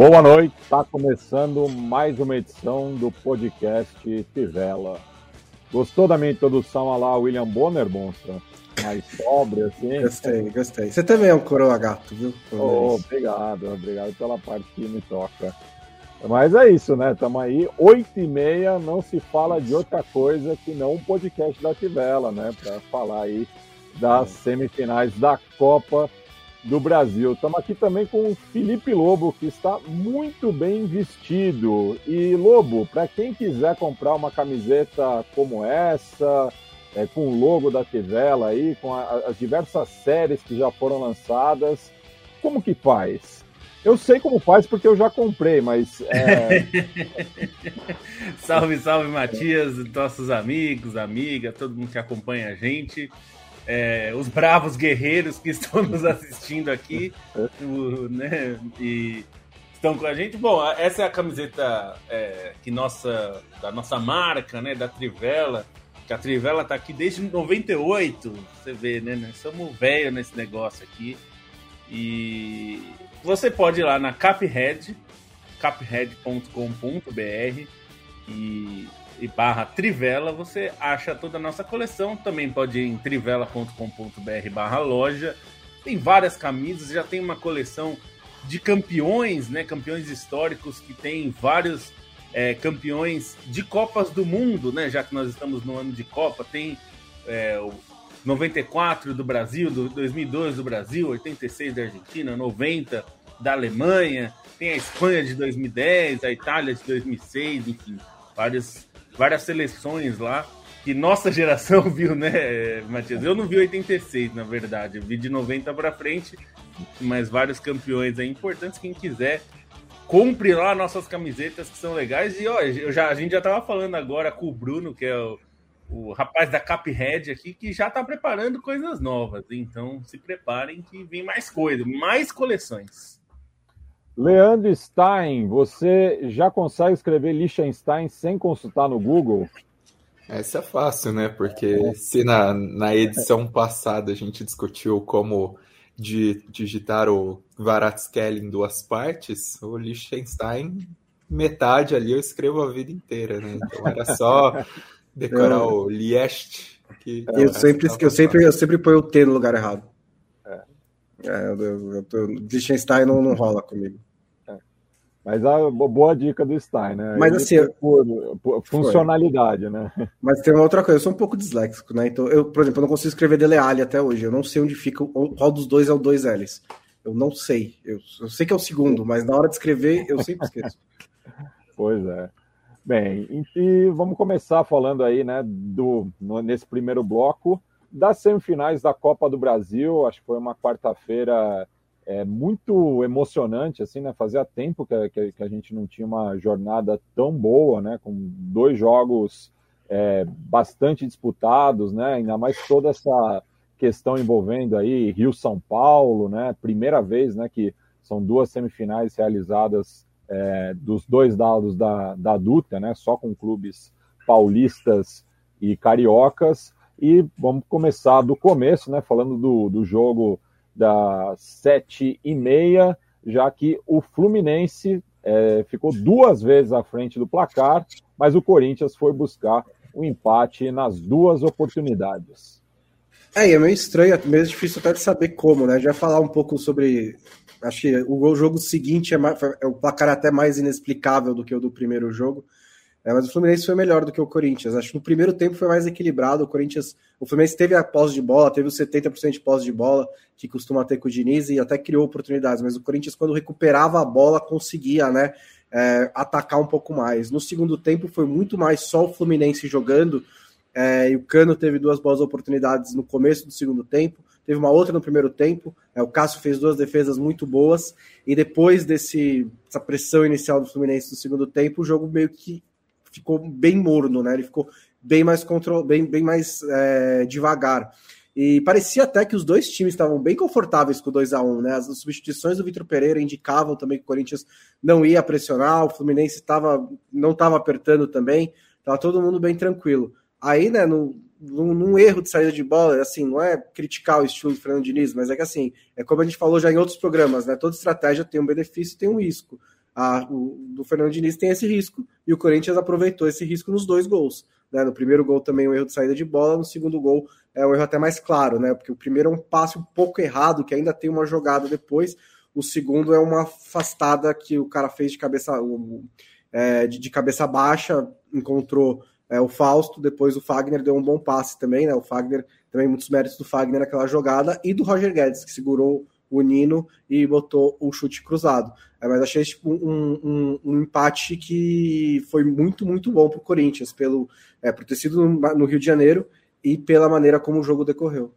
Boa noite, está começando mais uma edição do podcast Tivela. Gostou da minha introdução a lá, William Bonner, Monstra? Mais sóbrio, assim? Gostei, gostei. Você também é um coroa gato, viu? Oh, obrigado, obrigado pela parte que me toca. Mas é isso, né? Estamos aí, oito e meia, não se fala de outra coisa que não um podcast da Tivela, né? Para falar aí das semifinais da Copa do Brasil. Estamos aqui também com o Felipe Lobo, que está muito bem vestido. E Lobo, para quem quiser comprar uma camiseta como essa, é, com o logo da Tivela aí, com a, as diversas séries que já foram lançadas, como que faz? Eu sei como faz porque eu já comprei, mas. É... salve, salve, Matias, nossos amigos, amigas, todo mundo que acompanha a gente é, os bravos guerreiros que estão nos assistindo aqui, o, né, e estão com a gente. Bom, essa é a camiseta é, que nossa, da nossa marca, né, da Trivela, que a Trivela está aqui desde 98, você vê, né, nós somos velho nesse negócio aqui, e você pode ir lá na Caphead, caphead.com.br e e barra Trivela, você acha toda a nossa coleção. Também pode ir em trivela.com.br barra loja. Tem várias camisas, já tem uma coleção de campeões, né? Campeões históricos que tem vários é, campeões de Copas do Mundo, né? Já que nós estamos no ano de Copa, tem é, o 94 do Brasil, do 2002 do Brasil, 86 da Argentina, 90 da Alemanha, tem a Espanha de 2010, a Itália de 2006, enfim, vários várias seleções lá que nossa geração viu, né, Matias? Eu não vi 86, na verdade, eu vi de 90 para frente, mas vários campeões aí importantes. Quem quiser, compre lá nossas camisetas que são legais. E ó, eu já, a gente já tava falando agora com o Bruno, que é o, o rapaz da Caphead aqui, que já tá preparando coisas novas. Então se preparem que vem mais coisa, mais coleções. Leandro Stein, você já consegue escrever Liechtenstein sem consultar no Google? Essa é fácil, né? Porque se na, na edição passada a gente discutiu como de, digitar o Varatskel em duas partes, o Liechtenstein, metade ali eu escrevo a vida inteira, né? Então era só decorar eu, o Liest. Que, eu, sempre, eu, sempre, eu sempre ponho o T no lugar errado. É, eu, eu, eu, Liechtenstein não, não rola comigo. É. Mas a boa dica do Stein, né? Mas assim, por, por funcionalidade, foi. né? Mas tem uma outra coisa, eu sou um pouco disléxico, né? Então, eu, por exemplo, eu não consigo escrever Dele Alli até hoje. Eu não sei onde fica, qual dos dois é o dois L's. Eu não sei. Eu, eu sei que é o segundo, mas na hora de escrever eu sempre esqueço. pois é. Bem, e vamos começar falando aí, né, do, nesse primeiro bloco, das semifinais da Copa do Brasil. Acho que foi uma quarta-feira é, muito emocionante, assim, né? Fazia tempo que, que, que, a gente não tinha uma jornada tão boa, né? Com dois jogos é, bastante disputados, né? Ainda mais toda essa questão envolvendo aí Rio-São Paulo, né? Primeira vez, né? Que são duas semifinais realizadas é, dos dois lados da, da Dutra, né? Só com clubes paulistas e cariocas. E vamos começar do começo, né? Falando do, do jogo das sete e meia, já que o Fluminense é, ficou duas vezes à frente do placar, mas o Corinthians foi buscar o empate nas duas oportunidades. É, é meio estranho, é meio difícil até de saber como, né? Já falar um pouco sobre. Acho que o jogo seguinte é, mais, é o placar até mais inexplicável do que o do primeiro jogo. É, mas o Fluminense foi melhor do que o Corinthians. Acho que no primeiro tempo foi mais equilibrado. O Corinthians, o Fluminense teve a posse de bola, teve os 70% de posse de bola que costuma ter com o Diniz e até criou oportunidades. Mas o Corinthians, quando recuperava a bola, conseguia, né? é, atacar um pouco mais. No segundo tempo foi muito mais só o Fluminense jogando, é, e o Cano teve duas boas oportunidades no começo do segundo tempo, teve uma outra no primeiro tempo. É, o Cássio fez duas defesas muito boas, e depois desse, dessa pressão inicial do Fluminense no segundo tempo, o jogo meio que ficou bem morno, né? Ele ficou bem mais control, bem, bem mais é, devagar. E parecia até que os dois times estavam bem confortáveis com o 2 a 1 né? As substituições do Vitor Pereira indicavam também que o Corinthians não ia pressionar, o Fluminense tava, não estava apertando também, estava todo mundo bem tranquilo. Aí, né, no, num, num, erro de saída de bola, assim, não é criticar o estilo do Fernando Diniz, mas é que assim, é como a gente falou já em outros programas, né? Toda estratégia tem um benefício e tem um risco. A, o, do Fernando Diniz tem esse risco e o Corinthians aproveitou esse risco nos dois gols. Né? No primeiro gol também um erro de saída de bola, no segundo gol é um erro até mais claro, né? Porque o primeiro é um passe um pouco errado, que ainda tem uma jogada depois. O segundo é uma afastada que o cara fez de cabeça, é, de, de, cabeça baixa, encontrou é, o Fausto, depois o Fagner deu um bom passe também, né? O Fagner, também muitos méritos do Fagner naquela jogada, e do Roger Guedes, que segurou o Nino e botou o chute cruzado. É, mas achei tipo, um, um, um, empate que foi muito, muito bom para o Corinthians, pelo, é, por ter sido no, no, Rio de Janeiro e pela maneira como o jogo decorreu.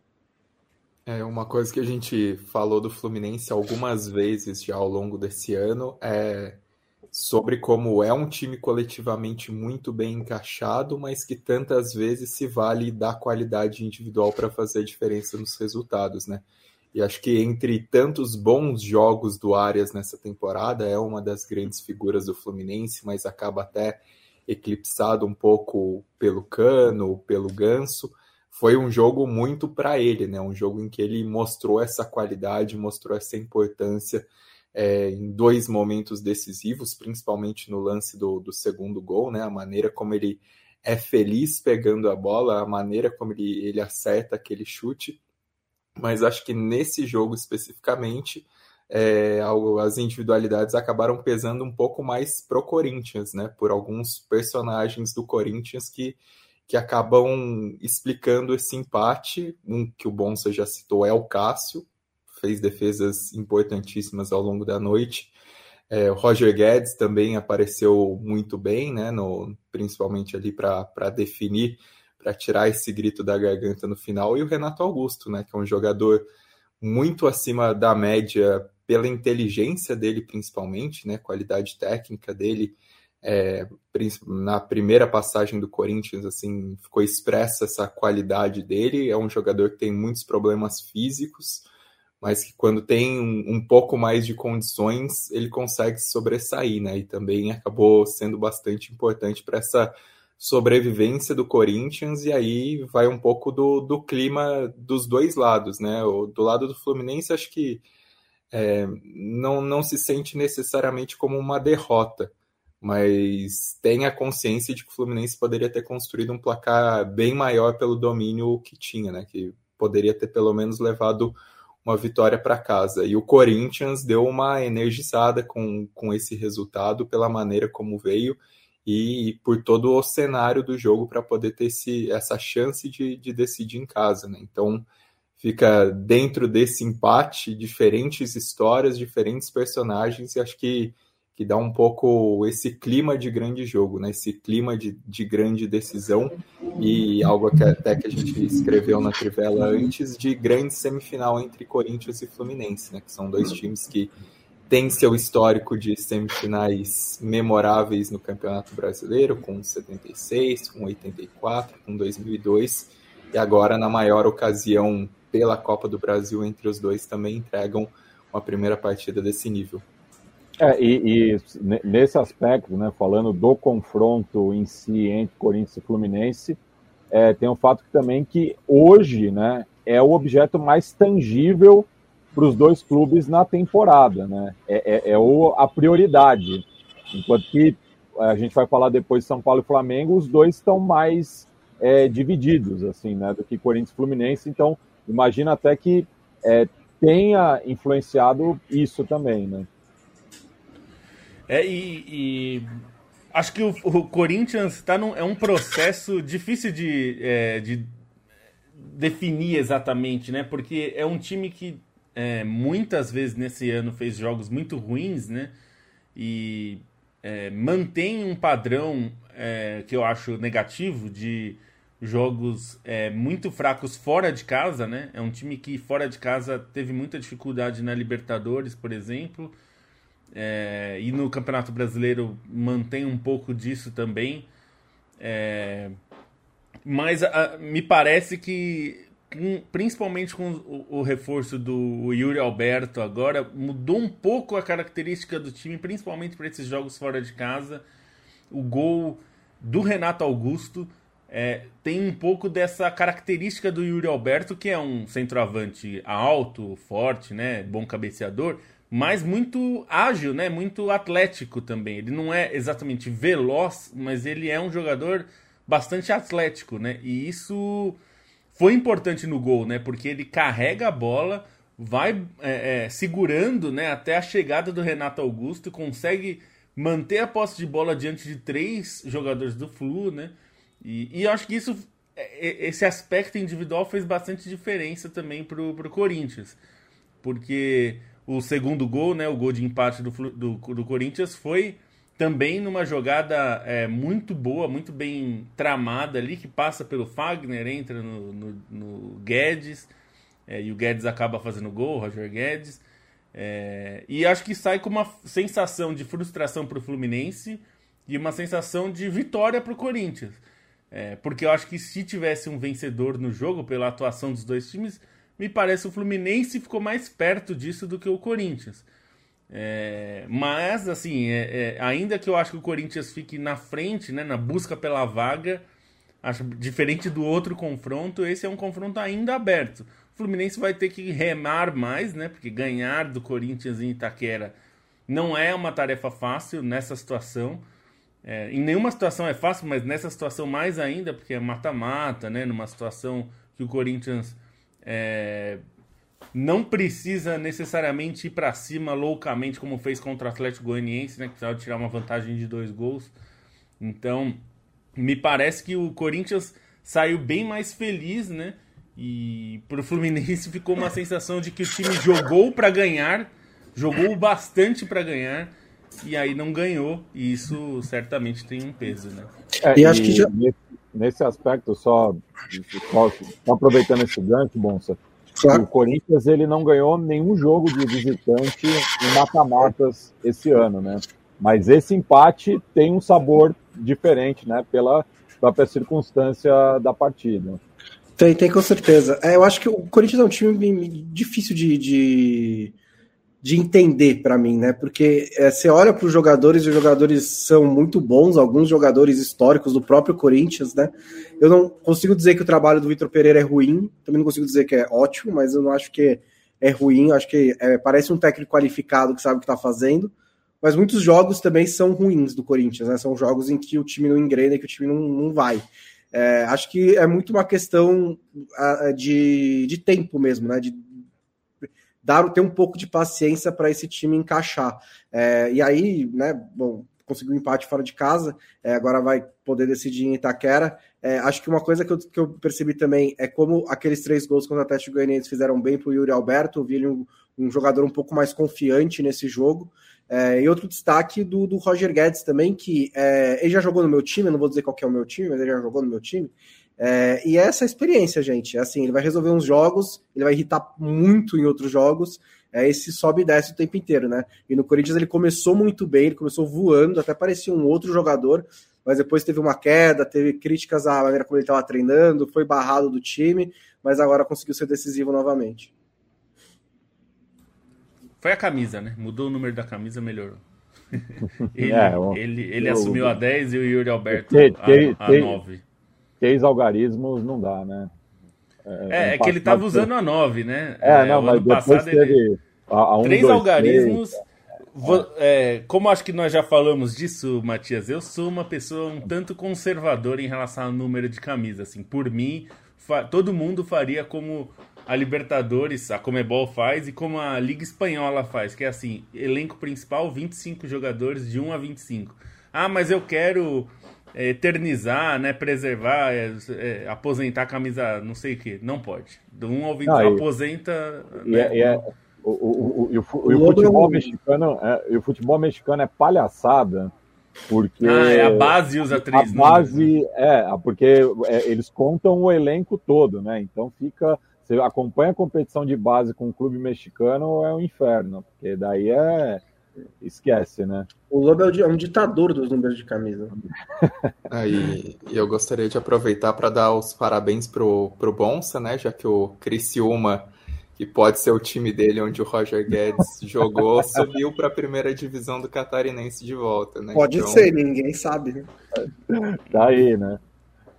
É uma coisa que a gente falou do Fluminense algumas vezes já ao longo desse ano é sobre como é um time coletivamente muito bem encaixado, mas que tantas vezes se vale da qualidade individual para fazer diferença nos resultados, né? E acho que entre tantos bons jogos do Arias nessa temporada, é uma das grandes figuras do Fluminense, mas acaba até eclipsado um pouco pelo Cano, pelo Ganso. Foi um jogo muito para ele, né? Um jogo em que ele mostrou essa qualidade, mostrou essa importância é, em dois momentos decisivos, principalmente no lance do, do segundo gol, né? A maneira como ele é feliz pegando a bola, a maneira como ele, ele acerta aquele chute mas acho que nesse jogo especificamente é, as individualidades acabaram pesando um pouco mais pro Corinthians, né? Por alguns personagens do Corinthians que, que acabam explicando esse empate. Um que o Bonsa já citou é o Cássio, fez defesas importantíssimas ao longo da noite. É, o Roger Guedes também apareceu muito bem, né? No, principalmente ali para definir para tirar esse grito da garganta no final, e o Renato Augusto, né, que é um jogador muito acima da média pela inteligência dele, principalmente, né, qualidade técnica dele. É, na primeira passagem do Corinthians, assim, ficou expressa essa qualidade dele. É um jogador que tem muitos problemas físicos, mas que quando tem um, um pouco mais de condições, ele consegue se sobressair, né? E também acabou sendo bastante importante para essa sobrevivência do Corinthians, e aí vai um pouco do, do clima dos dois lados, né? O, do lado do Fluminense, acho que é, não, não se sente necessariamente como uma derrota, mas tem a consciência de que o Fluminense poderia ter construído um placar bem maior pelo domínio que tinha, né? Que poderia ter pelo menos levado uma vitória para casa. E o Corinthians deu uma energizada com, com esse resultado pela maneira como veio e por todo o cenário do jogo para poder ter esse, essa chance de, de decidir em casa. Né? Então, fica dentro desse empate diferentes histórias, diferentes personagens, e acho que, que dá um pouco esse clima de grande jogo, né? esse clima de, de grande decisão, e algo que até que a gente escreveu na Trivela antes, de grande semifinal entre Corinthians e Fluminense, né? que são dois times que tem seu histórico de semifinais memoráveis no Campeonato Brasileiro, com 76, com 84, com 2002, e agora, na maior ocasião pela Copa do Brasil entre os dois, também entregam uma primeira partida desse nível. É, e, e nesse aspecto, né, falando do confronto em si entre Corinthians e Fluminense, é, tem um fato que, também que hoje né, é o objeto mais tangível para os dois clubes na temporada, né? É, é, é o, a prioridade. Enquanto que a gente vai falar depois de São Paulo e Flamengo, os dois estão mais é, divididos, assim, né? Do que Corinthians e Fluminense. Então, imagina até que é, tenha influenciado isso também, né? É, e, e acho que o, o Corinthians está num é um processo difícil de, de definir exatamente, né? Porque é um time que é, muitas vezes nesse ano fez jogos muito ruins, né? E é, mantém um padrão é, que eu acho negativo de jogos é, muito fracos fora de casa, né? É um time que fora de casa teve muita dificuldade na Libertadores, por exemplo, é, e no Campeonato Brasileiro mantém um pouco disso também. É, mas a, me parece que, principalmente com o, o, reforço do Yuri Alberto agora, mudou um pouco a característica do time, principalmente para esses jogos fora de casa. O gol do Renato Augusto é, tem um pouco dessa característica do Yuri Alberto, que é um centroavante alto, forte, né, bom cabeceador, mas muito ágil, né, muito atlético também. Ele não é exatamente veloz, mas ele é um jogador bastante atlético, né? E isso foi importante no gol, né? Porque ele carrega a bola, vai é, é, segurando, né, até a chegada do Renato Augusto, consegue manter a posse de bola diante de três jogadores do Flu, né? E, e acho que isso, é, é, esse aspecto individual fez bastante diferença também pro, pro Corinthians. Porque o segundo gol, né, o gol de empate do, do, do Corinthians, foi também numa jogada é, muito boa, muito bem tramada ali, que passa pelo Fagner, entra no, no, no Guedes, é, e o Guedes acaba fazendo gol, Roger Guedes. É, e acho que sai com uma sensação de frustração para o Fluminense e uma sensação de vitória para o Corinthians. É, porque eu acho que se tivesse um vencedor no jogo, pela atuação dos dois times, me parece o Fluminense ficou mais perto disso do que o Corinthians. É, mas, assim, é, é, ainda que eu acho que o Corinthians fique na frente, né, na busca pela vaga, acho diferente do outro confronto, esse é um confronto ainda aberto. O Fluminense vai ter que remar mais, né, porque ganhar do Corinthians em Itaquera não é uma tarefa fácil nessa situação. É, em nenhuma situação é fácil, mas nessa situação mais ainda, porque é mata-mata, né? Numa situação que o Corinthians é, não precisa necessariamente ir para cima loucamente, como fez contra o Atlético Goianiense, né? Que precisava tirar uma vantagem de dois gols. Então, me parece que o Corinthians saiu bem mais feliz, né? E para o Fluminense ficou uma sensação de que o time jogou para ganhar, jogou bastante para ganhar e aí não ganhou, e isso certamente tem um peso, né? É, e acho que já... nesse, nesse aspecto, só, só, só aproveitando esse gancho, Bonsa, claro. o Corinthians ele não ganhou nenhum jogo de visitante em mata-matas esse ano, né? Mas esse empate tem um sabor diferente, né? Pela própria circunstância da partida. Tem, tem com certeza. É, eu acho que o Corinthians é um time difícil de, de de entender para mim, né? Porque é, você olha para os jogadores e os jogadores são muito bons, alguns jogadores históricos do próprio Corinthians, né? Eu não consigo dizer que o trabalho do Vitor Pereira é ruim, também não consigo dizer que é ótimo, mas eu não acho que é ruim, acho que é, parece um técnico qualificado que sabe o que está fazendo. Mas muitos jogos também são ruins do Corinthians, né? São jogos em que o time não engrena, que o time não, não vai. É, acho que é muito uma questão de, de tempo mesmo, né? De, dar ter um pouco de paciência para esse time encaixar. É, e aí, né, bom, conseguiu um empate fora de casa, é, agora vai poder decidir em Itaquera. É, acho que uma coisa que eu, que eu, percebi também é como aqueles três gols contra o Atlético Goianiense fizeram bem para o Yuri Alberto, vi ele um, um, jogador um pouco mais confiante nesse jogo. É, e outro destaque do, do Roger Guedes também, que é, ele já jogou no meu time, não vou dizer qual é o meu time, mas ele já jogou no meu time. É, e é essa experiência, gente. Assim, ele vai resolver uns jogos, ele vai irritar muito em outros jogos. É esse sobe e desce o tempo inteiro, né? E no Corinthians ele começou muito bem, ele começou voando, até parecia um outro jogador, mas depois teve uma queda, teve críticas à maneira como ele estava treinando, foi barrado do time, mas agora conseguiu ser decisivo novamente. Foi a camisa, né? Mudou o número da camisa, melhorou. ele, é, ele, ele eu, assumiu a 10 e o Yuri Alberto a, a 9 três algarismos não dá, né? É, é, é que ele estava usando a 9, né? É, é não, mas depois teve ele... a, a um, três dois, algarismos. Três, é, como acho que nós já falamos disso, Matias, eu sou uma pessoa um tanto conservadora em relação ao número de camisa. Assim, por mim, todo mundo faria como a Libertadores, a Comebol faz e como a Liga Espanhola faz, que é assim, elenco principal 25 jogadores de 1 a 25. Ah, mas eu quero é, eternizar, né, preservar, é, é, aposentar a camisa, não sei o que, não pode. Do 1 ao 20 ah, aposenta. E, né, é, e é, o, o, o, o, o, futebol mexicano é, o futebol mexicano é palhaçada, Porque ah, é a base usa três a base números. é porque é, eles contam o elenco todo, né? Então fica você acompanha a competição de base com o clube mexicano é um inferno, porque daí é esquece, né? O Lobo é um ditador dos números de camisa. Aí, e eu gostaria de aproveitar para dar os parabéns pro, pro Bonsa, né? Já que o Criciúma, que pode ser o time dele onde o Roger Guedes jogou, subiu para a primeira divisão do Catarinense de volta, né? Pode então... ser, ninguém sabe, né? Tá aí, né?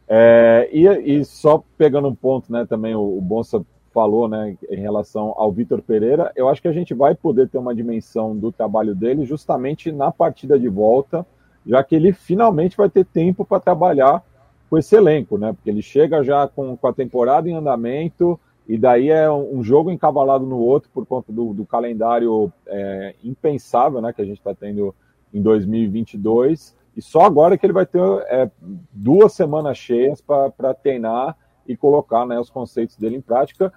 É, e, e, só pegando um ponto, né, também o, o Bonsa falou, né, em relação ao Vitor Pereira, eu acho que a gente vai poder ter uma dimensão do trabalho dele justamente na partida de volta, já que ele finalmente vai ter tempo para trabalhar com esse elenco, né, porque ele chega já com, com a temporada em andamento, e daí é um, jogo encavalado no outro por conta do, do calendário é, impensável, né, que a gente está tendo em 2022, e só agora que ele vai ter é, duas semanas cheias para treinar e colocar né, os conceitos dele em prática.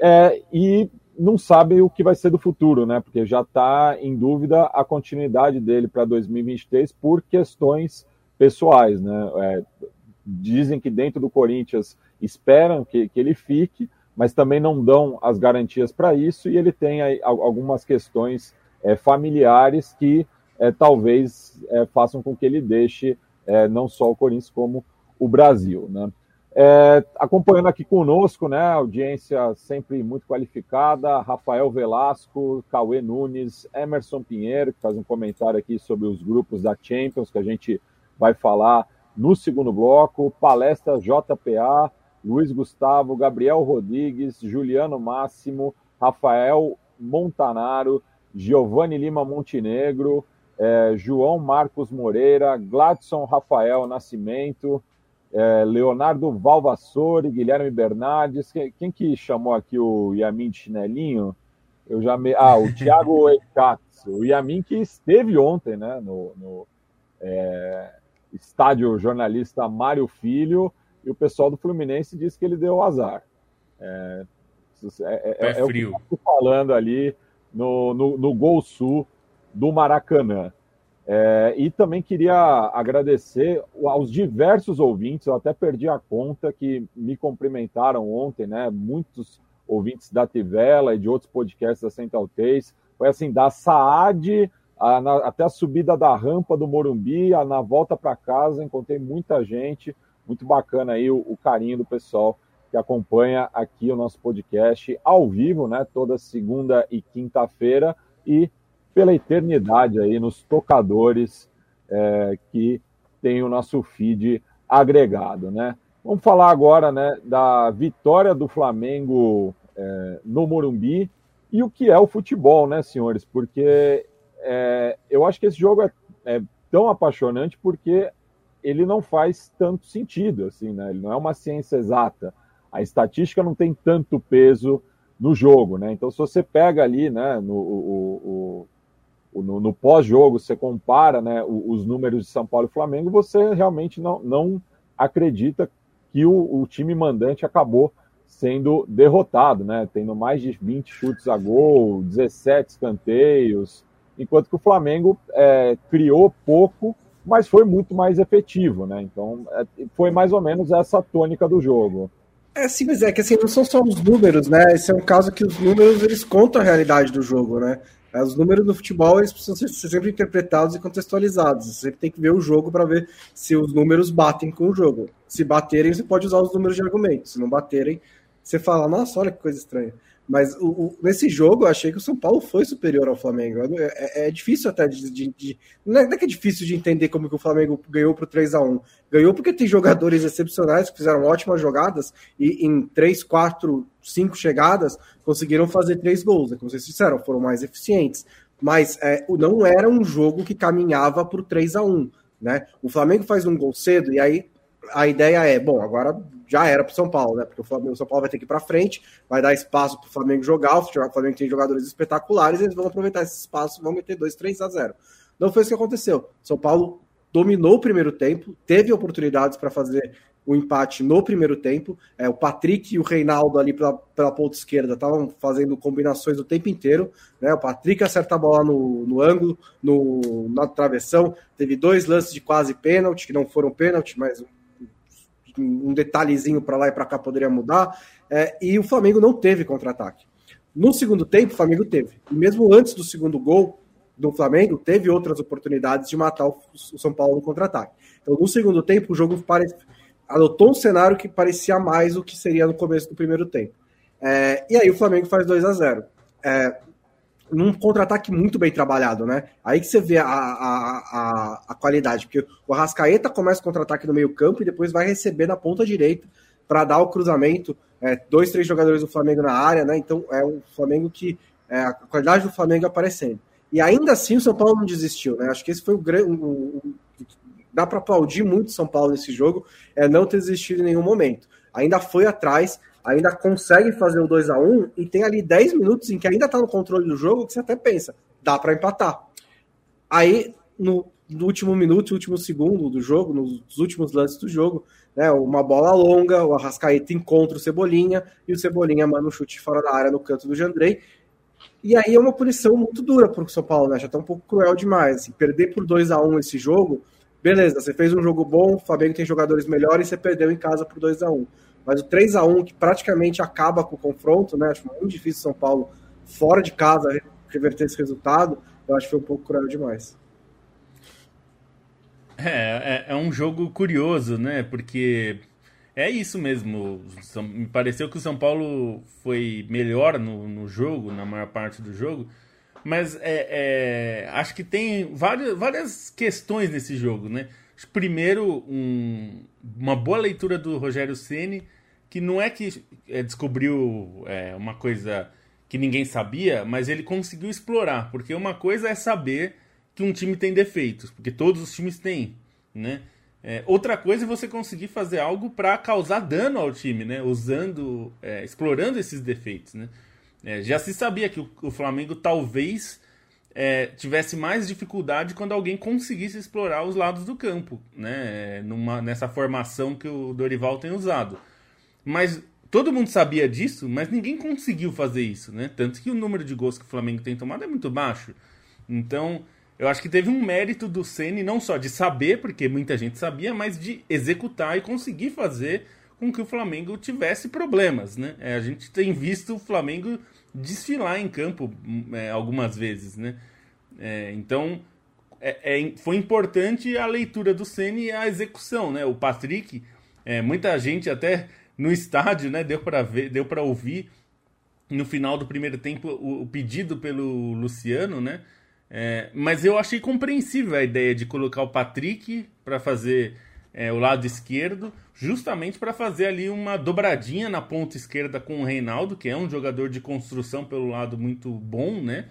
É, e não sabe o que vai ser do futuro, né? Porque já está em dúvida a continuidade dele para 2023 por questões pessoais, né? É, dizem que dentro do Corinthians esperam que, que ele fique, mas também não dão as garantias para isso e ele tem aí algumas questões é, familiares que é, talvez é, façam com que ele deixe é, não só o Corinthians como o Brasil. Né? É, acompanhando aqui conosco, né, audiência sempre muito qualificada, Rafael Velasco, Cauê Nunes, Emerson Pinheiro, que faz um comentário aqui sobre os grupos da Champions, que a gente vai falar no segundo bloco, palestra JPA, Luiz Gustavo, Gabriel Rodrigues, Juliano Máximo, Rafael Montanaro, Giovanni Lima Montenegro, é, João Marcos Moreira, Gladson Rafael Nascimento, é, Leonardo Valvassori, Guilherme Bernardes. Quem, quem, que chamou aqui o Yamin de chinelinho? Eu já me... Ah, o Thiago Ekatsu. O Yamin que esteve ontem né, no, no é, estádio jornalista Mário Filho e o pessoal do Fluminense disse que ele deu azar. É, é, é, é o que eu falando ali no, no, no Gol Sul do Maracanã. É, e também queria agradecer aos diversos ouvintes, eu até perdi a conta, que me cumprimentaram ontem, né? Muitos ouvintes da Tivela e de outros podcasts da Central 3. Foi assim, da Saad a, na, até a subida da rampa do Morumbi, a, na volta para casa, encontrei muita gente, muito bacana aí o, o carinho do pessoal que acompanha aqui o nosso podcast ao vivo, né? Toda segunda e quinta-feira. E pela eternidade aí nos tocadores é, que tem o nosso feed agregado, né? Vamos falar agora, né, da vitória do Flamengo é, no Morumbi e o que é o futebol, né, senhores? Porque é, eu acho que esse jogo é, é, tão apaixonante porque ele não faz tanto sentido, assim, né? Ele não é uma ciência exata. A estatística não tem tanto peso no jogo, né? Então, se você pega ali, né, no, o, o no, no pós-jogo, você compara né, os, os, números de São Paulo e Flamengo, você realmente não, não acredita que o, o, time mandante acabou sendo derrotado, né? Tendo mais de 20 chutes a gol, 17 escanteios, enquanto que o Flamengo é, criou pouco, mas foi muito mais efetivo, né? Então é, foi mais ou menos essa tônica do jogo. É, sim, mas é que assim, não são só os números, né? Esse é um caso que os números eles contam a realidade do jogo, né? Os números do futebol eles precisam ser sempre interpretados e contextualizados. Você sempre tem que ver o jogo para ver se os números batem com o jogo. Se baterem, você pode usar os números de argumento. Se não baterem, você fala, nossa, olha que coisa estranha. Mas o, o, nesse jogo eu achei que o São Paulo foi superior ao Flamengo. É, é, é difícil até de, de, de, Não é que é difícil de entender como que o Flamengo ganhou para o 3 a 1 Ganhou porque tem jogadores excepcionais que fizeram ótimas jogadas e em 3, 4, 5 chegadas conseguiram fazer três gols. Né? Como vocês disseram, foram mais eficientes. Mas é, não era um jogo que caminhava para o 3 a 1 né? O Flamengo faz um gol cedo e aí a ideia é, bom, agora já era para o São Paulo, né? Porque o, Flamengo, o São Paulo vai ter que ir para frente, vai dar espaço para o Flamengo jogar. O Flamengo tem jogadores espetaculares, eles vão aproveitar esse espaço, vão meter 2, 3 a 0. Não foi isso que aconteceu. São Paulo dominou o primeiro tempo, teve oportunidades para fazer o empate no primeiro tempo. É, o Patrick e o Reinaldo ali pela, pela ponta esquerda estavam fazendo combinações o tempo inteiro. Né? O Patrick acerta a bola no, no ângulo, no, na travessão. Teve dois lances de quase pênalti, que não foram pênalti, mas um, um detalhezinho para lá e para cá poderia mudar. É, e o Flamengo não teve contra-ataque. No segundo tempo, o Flamengo teve. E mesmo antes do segundo gol do Flamengo, teve outras oportunidades de matar o, São Paulo no contra-ataque. Então, no segundo tempo, o jogo parece adotou um cenário que parecia mais o que seria no começo do primeiro tempo. É, e aí o Flamengo faz 2 a 0 é, num contra-ataque muito bem trabalhado, né? Aí que você vê a, a, a, a qualidade, porque o Arrascaeta começa o contra-ataque no meio-campo e depois vai receber na ponta direita para dar o cruzamento. É, dois, três jogadores do Flamengo na área, né? Então é um Flamengo que. É, a qualidade do Flamengo aparecendo. E ainda assim o São Paulo não desistiu, né? Acho que esse foi o grande dá para aplaudir muito São Paulo nesse jogo, é não ter desistido em nenhum momento. Ainda foi atrás, ainda consegue fazer o 2 a 1 e tem ali 10 minutos em que ainda está no controle do jogo, que você até pensa, dá para empatar. Aí, no, no, último minuto, último segundo do jogo, nos últimos lances do jogo, né, uma bola longa, o Arrascaeta encontra o Cebolinha e o Cebolinha manda um chute fora da área no canto do Jandrei. E aí é uma punição muito dura para o São Paulo, né? Já está um pouco cruel demais. Assim, perder por 2 a 1 esse jogo beleza, você fez um jogo bom, o Flamengo tem jogadores melhores e você perdeu em casa por 2 a 1 Mas o 3 a 1 que praticamente acaba com o confronto, né? Acho muito difícil São Paulo, fora de casa, reverter esse resultado. Eu acho que foi um pouco cruel demais. É, é, é um jogo curioso, né? Porque é isso mesmo. Me pareceu que o São Paulo foi melhor no, no jogo, na maior parte do jogo mas é, é, acho que tem várias, várias questões nesse jogo, né? Primeiro, um, uma boa leitura do Rogério Ceni, que não é que é, descobriu é, uma coisa que ninguém sabia, mas ele conseguiu explorar, porque uma coisa é saber que um time tem defeitos, porque todos os times têm, né? É, outra coisa é você conseguir fazer algo para causar dano ao time, né? Usando, é, explorando esses defeitos, né? É, já se sabia que o, o Flamengo talvez é, tivesse mais dificuldade quando alguém conseguisse explorar os lados do campo, né? Numa, nessa formação que o Dorival tem usado. Mas todo mundo sabia disso, mas ninguém conseguiu fazer isso, né? Tanto que o número de gols que o Flamengo tem tomado é muito baixo. Então, eu acho que teve um mérito do Ceni não só de saber, porque muita gente sabia, mas de executar e conseguir fazer com que o Flamengo tivesse problemas, né? É, a gente tem visto o Flamengo desfilar em campo é, algumas vezes, né? É, então é, é foi importante a leitura do Ceni e a execução, né? O Patrick, é, muita gente até no estádio, né? Deu para ver, deu para ouvir no final do primeiro tempo o, o pedido pelo Luciano, né? Mas eu achei compreensível a ideia de colocar o Patrick para fazer é, o lado esquerdo, justamente para fazer ali uma dobradinha na ponta esquerda com o Reinaldo, que é um jogador de construção pelo lado muito bom, né?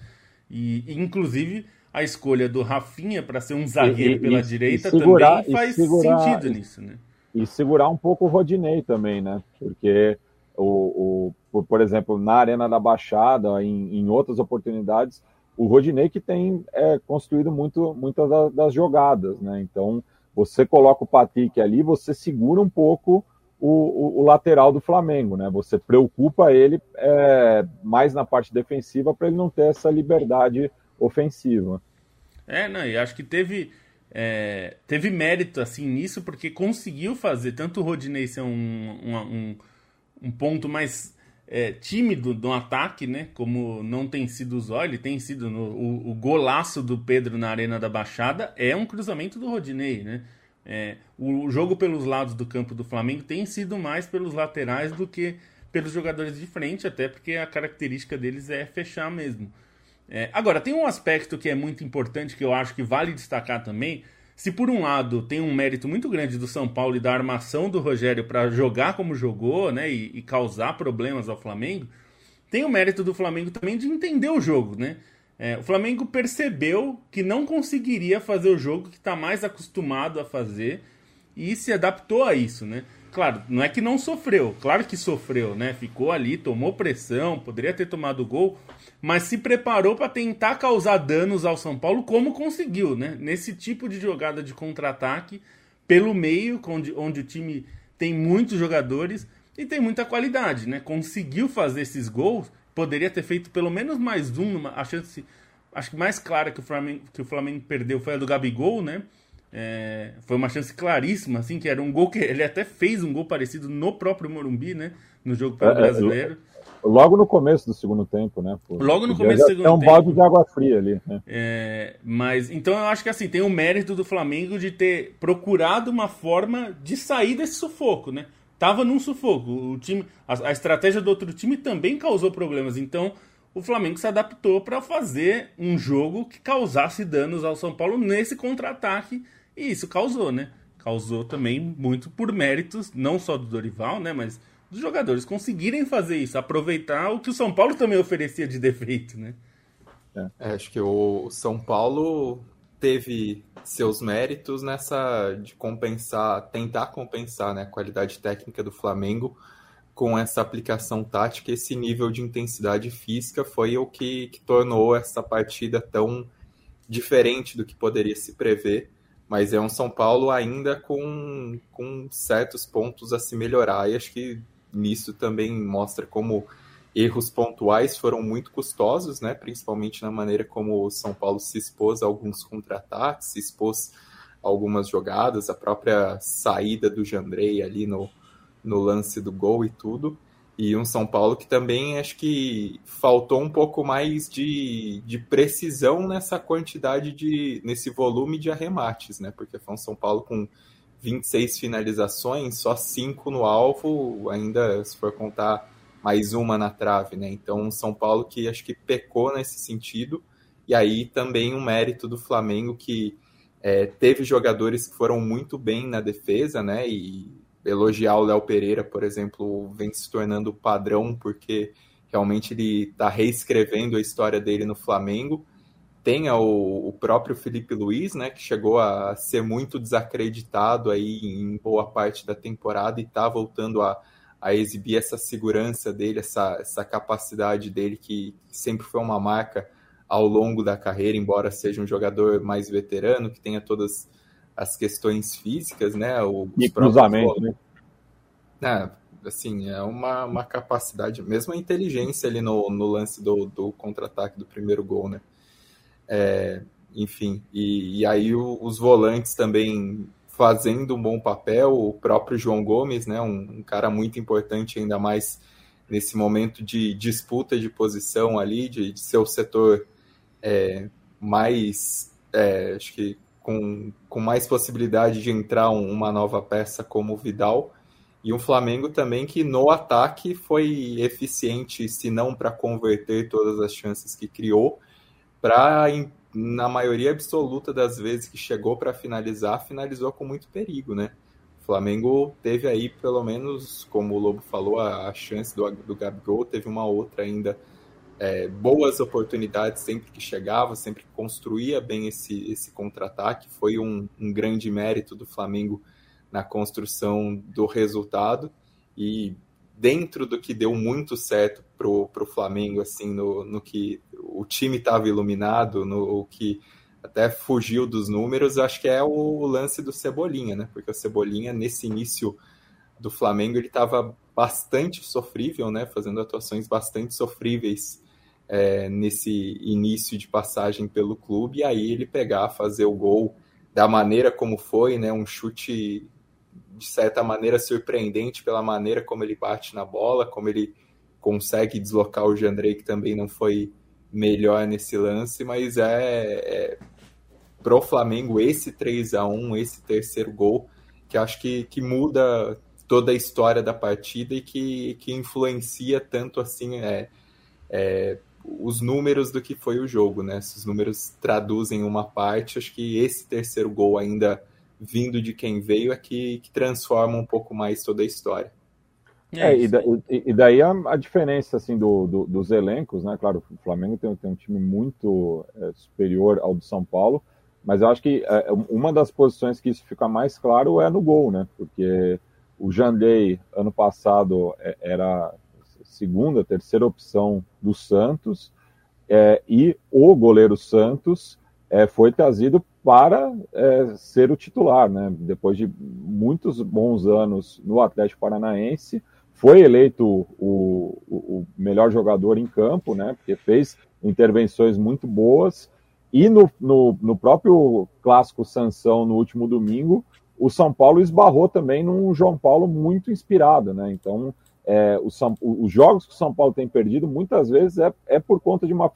E, inclusive a escolha do Rafinha para ser um zagueiro e, pela e, direita e segurar, também faz segurar, sentido nisso, né? E segurar um pouco o Rodinei também, né? Porque o, o por, exemplo, na Arena da Baixada, em, em outras oportunidades, o Rodinei que tem é, construído muito, muitas das jogadas, né? Então, você coloca o Patrick ali, você segura um pouco o, o, o lateral do Flamengo, né? Você preocupa ele é, mais na parte defensiva para ele não ter essa liberdade ofensiva. É, não, e acho que teve, é, teve mérito assim nisso, porque conseguiu fazer tanto o Rodinei ser um, um, um, um ponto mais é, tímido no ataque, né? Como não tem sido o ele tem sido no, o, o, golaço do Pedro na Arena da Baixada é um cruzamento do Rodinei, né? É, o jogo pelos lados do campo do Flamengo tem sido mais pelos laterais do que pelos jogadores de frente, até porque a característica deles é fechar mesmo. É, agora, tem um aspecto que é muito importante que eu acho que vale destacar também, se por um lado tem um mérito muito grande do São Paulo e da armação do Rogério para jogar como jogou, né, e, e, causar problemas ao Flamengo, tem o mérito do Flamengo também de entender o jogo, né? É, o Flamengo percebeu que não conseguiria fazer o jogo que está mais acostumado a fazer e se adaptou a isso, né? Claro, não é que não sofreu, claro que sofreu, né? Ficou ali, tomou pressão, poderia ter tomado gol, mas se preparou para tentar causar danos ao São Paulo, como conseguiu, né? Nesse tipo de jogada de contra-ataque, pelo meio, onde, onde o time tem muitos jogadores e tem muita qualidade, né? Conseguiu fazer esses gols, poderia ter feito pelo menos mais um, a chance acho que mais clara que o Flamengo, que o Flamengo perdeu foi a do Gabigol, né? É, foi uma chance claríssima, assim, que era um gol que ele até fez um gol parecido no próprio Morumbi, né? No jogo pelo é, é brasileiro. Logo no começo do segundo tempo, né? Pô, Logo no começo do segundo tempo. É um balde de água fria ali. Né? É, mas então eu acho que assim, tem o mérito do Flamengo de ter procurado uma forma de sair desse sufoco, né? Tava num sufoco. O time, a, a estratégia do outro time também causou problemas. Então, o Flamengo se adaptou para fazer um jogo que causasse danos ao São Paulo nesse contra-ataque e isso causou, né? Causou também muito por méritos, não só do Dorival, né? Mas dos jogadores conseguirem fazer isso, aproveitar o que o São Paulo também oferecia de defeito, né? É, acho que o São Paulo teve seus méritos nessa de compensar, tentar compensar né, a qualidade técnica do Flamengo com essa aplicação tática, esse nível de intensidade física foi o que, que, tornou essa partida tão diferente do que poderia se prever. Mas é um São Paulo ainda com, com certos pontos a se melhorar, e acho que nisso também mostra como erros pontuais foram muito custosos, né? principalmente na maneira como o São Paulo se expôs a alguns contra-ataques, se expôs a algumas jogadas, a própria saída do Jandrei ali no, no lance do gol e tudo. E um São Paulo que também acho que faltou um pouco mais de, de precisão nessa quantidade de. nesse volume de arremates, né? Porque foi um São Paulo com 26 finalizações, só 5 no alvo, ainda se for contar mais uma na trave, né? Então, um São Paulo que acho que pecou nesse sentido. E aí também um mérito do Flamengo que é, teve jogadores que foram muito bem na defesa, né? E elogiar o Léo Pereira, por exemplo, vem se tornando padrão, porque realmente ele está reescrevendo a história dele no Flamengo. Tem o, o, próprio Felipe Luiz, né, que chegou a ser muito desacreditado aí em boa parte da temporada e está voltando a, a exibir essa segurança dele, essa, essa capacidade dele, que sempre foi uma marca ao longo da carreira, embora seja um jogador mais veterano, que tenha todas as questões físicas, né? O, e cruzamento, né? É, assim, é uma, uma capacidade, mesmo a inteligência ali no, no lance do, do contra-ataque do primeiro gol, né? É, enfim, e, e aí o, os volantes também fazendo um bom papel, o próprio João Gomes, né? Um, um cara muito importante, ainda mais nesse momento de disputa de posição ali, de, de ser o setor é, mais, é, acho que com, com mais possibilidade de entrar um, uma nova peça como o Vidal. E um Flamengo também que no ataque foi eficiente, se não para converter todas as chances que criou, para, na maioria absoluta das vezes que chegou para finalizar, finalizou com muito perigo, né? O Flamengo teve aí, pelo menos, como o Lobo falou, a, a chance do, do Gabigol, teve uma outra ainda é, boas oportunidades sempre que chegava, sempre construía bem esse, esse contra-ataque. Foi um, um, grande mérito do Flamengo na construção do resultado. E dentro do que deu muito certo para o Flamengo, assim, no, no que o time estava iluminado, no que até fugiu dos números, acho que é o lance do Cebolinha, né? Porque o Cebolinha, nesse início do Flamengo, ele estava bastante sofrível, né? Fazendo atuações bastante sofríveis é, nesse início de passagem pelo clube, e aí ele pegar, fazer o gol da maneira como foi, né, um chute de certa maneira surpreendente pela maneira como ele bate na bola, como ele consegue deslocar o Jandrei, que também não foi melhor nesse lance, mas é, é pro Flamengo esse 3 a 1 esse terceiro gol, que acho que, que muda toda a história da partida e que, que influencia tanto assim é, é, os números do que foi o jogo, né? Se os números traduzem uma parte, acho que esse terceiro gol ainda vindo de quem veio é que, que transforma um pouco mais toda a história. É, é e, da, e, e, daí a, a, diferença assim do, do, dos elencos, né? Claro, o Flamengo tem, tem um time muito é, superior ao do São Paulo, mas eu acho que é, uma das posições que isso fica mais claro é no gol, né? Porque o Jandei ano passado é, era segunda, terceira opção do Santos, é, e o goleiro Santos é, foi trazido para é, ser o titular, né? Depois de muitos bons anos no Atlético Paranaense, foi eleito o, o, o melhor jogador em campo, né? Porque fez intervenções muito boas. E no, no, no próprio clássico Sansão, no último domingo, o São Paulo esbarrou também num João Paulo muito inspirado, né? Então, é, São, os jogos que o São Paulo tem perdido muitas vezes é, é por conta de uma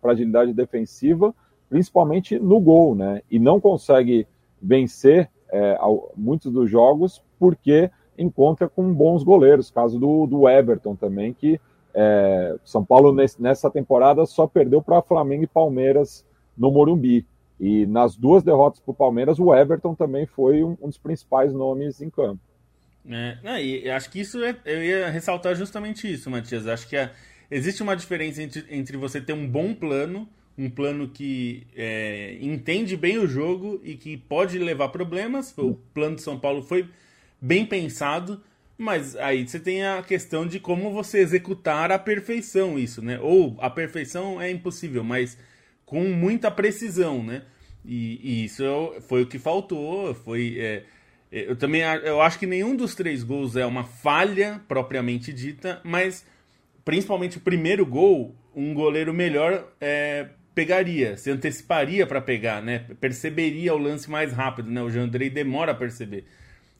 fragilidade defensiva, principalmente no gol, né? E não consegue vencer é, muitos dos jogos porque encontra com bons goleiros, caso do, do Everton também, que é, São Paulo nesse, nessa temporada só perdeu para Flamengo e Palmeiras no Morumbi. E nas duas derrotas para o Palmeiras, o Everton também foi um, um dos principais nomes em campo. É, não, e acho que isso é, eu ia ressaltar justamente isso, Matias. Acho que a, existe uma diferença entre, entre você ter um bom plano, um plano que é, entende bem o jogo e que pode levar problemas. O plano de São Paulo foi bem pensado, mas aí você tem a questão de como você executar a perfeição isso, né? Ou a perfeição é impossível, mas com muita precisão, né? E, e isso foi o que faltou, foi... Eu também eu acho que nenhum dos três gols é uma falha propriamente dita, mas principalmente o primeiro gol, um goleiro melhor é, pegaria, se anteciparia para pegar, né? Perceberia o lance mais rápido, né? O Jandrei demora a perceber.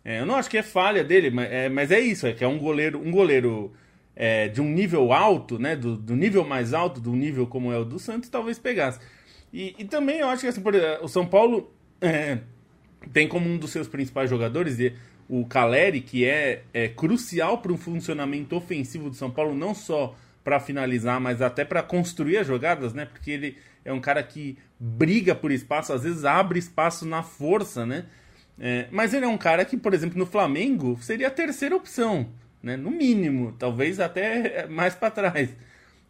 É, eu não acho que é falha dele, mas é, mas é isso, é que é um goleiro, um goleiro é, de um nível alto, né? Do, do, nível mais alto, do nível como é o do Santos, talvez pegasse. E, e também eu acho que assim, por, o São Paulo é, tem como um dos seus principais jogadores o Caleri, que é, é crucial para o funcionamento ofensivo do São Paulo, não só para finalizar, mas até para construir as jogadas, né? Porque ele é um cara que briga por espaço, às vezes abre espaço na força, né? É, mas ele é um cara que, por exemplo, no Flamengo seria a terceira opção, né? No mínimo, talvez até mais para trás,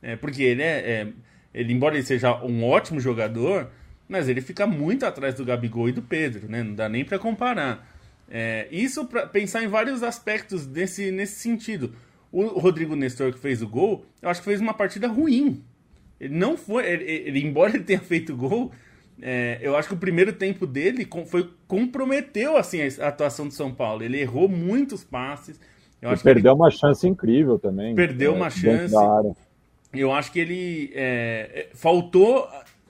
é, porque ele é, é, ele embora ele seja um ótimo jogador, mas ele fica muito atrás do Gabigol e do Pedro, né? Não dá nem para comparar. É, isso para pensar em vários aspectos desse, nesse sentido. O Rodrigo Nestor que fez o gol, eu acho que fez uma partida ruim. Ele não foi, ele, ele embora ele tenha feito gol, é, eu acho que o primeiro tempo dele foi comprometeu assim a atuação do São Paulo. Ele errou muitos passes. Perdeu ele... uma chance incrível também. Perdeu é, uma chance. Eu acho que ele é faltou